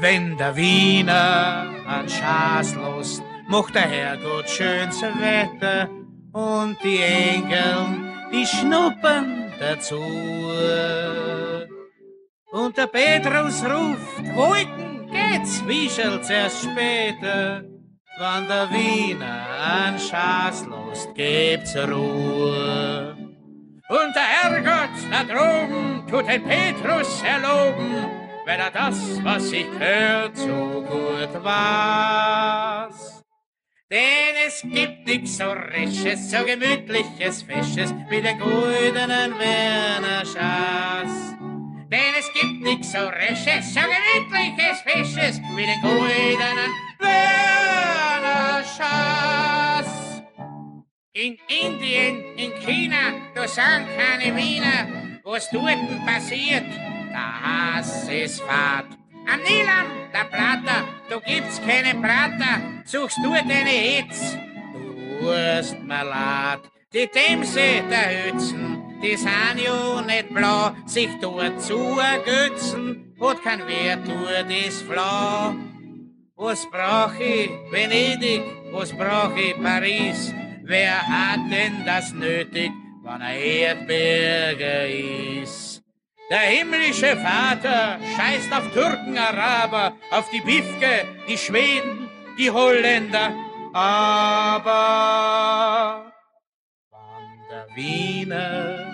Wenn der Wiener an Schaß lost, macht der Herrgott schönes Wetter und die Engel, die schnuppern dazu. Und der Petrus ruft, Wolken geht's, wieschelt's erst später. Wann der Wiener an Schaß lost, gebt's Ruhe. Und der Herrgott da droben tut den Petrus erloben, weil er das, was ich hört, so gut weiß. Denn es gibt nix so Resches, so gemütliches, Fesches wie den goldenen Werner Schaß. Denn es gibt nix so Resches, so gemütliches, Fesches wie den goldenen Werner Schaß. In Indien, in China, da sind keine Wiener. Was dort passiert, der Hass ist fad. Am Nilam, der Platter, da gibt's keine Prater. Suchst du deine Hitz, du wirst mir leid. Die Themse der Hützen, die sind ja nicht blau. Sich dort zu ergötzen, hat kein Wert, tut das flau. Was brauch ich Venedig, was brauch ich Paris? Wer hat denn das nötig, wann er Erdberger ist? Der himmlische Vater scheißt auf Türken, Araber, auf die Bifke, die Schweden, die Holländer. Aber wann der Wiener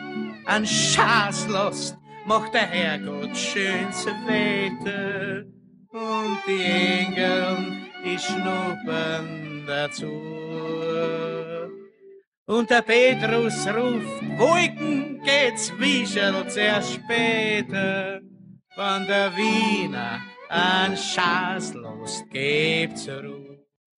an Schaß macht der Herrgott schönste Wetter und die Engel, die schnuppern dazu. Und der Petrus ruft, Wolken geht's wischelt sehr später, von der Wiener an Schaß los, gebt's Ruhe.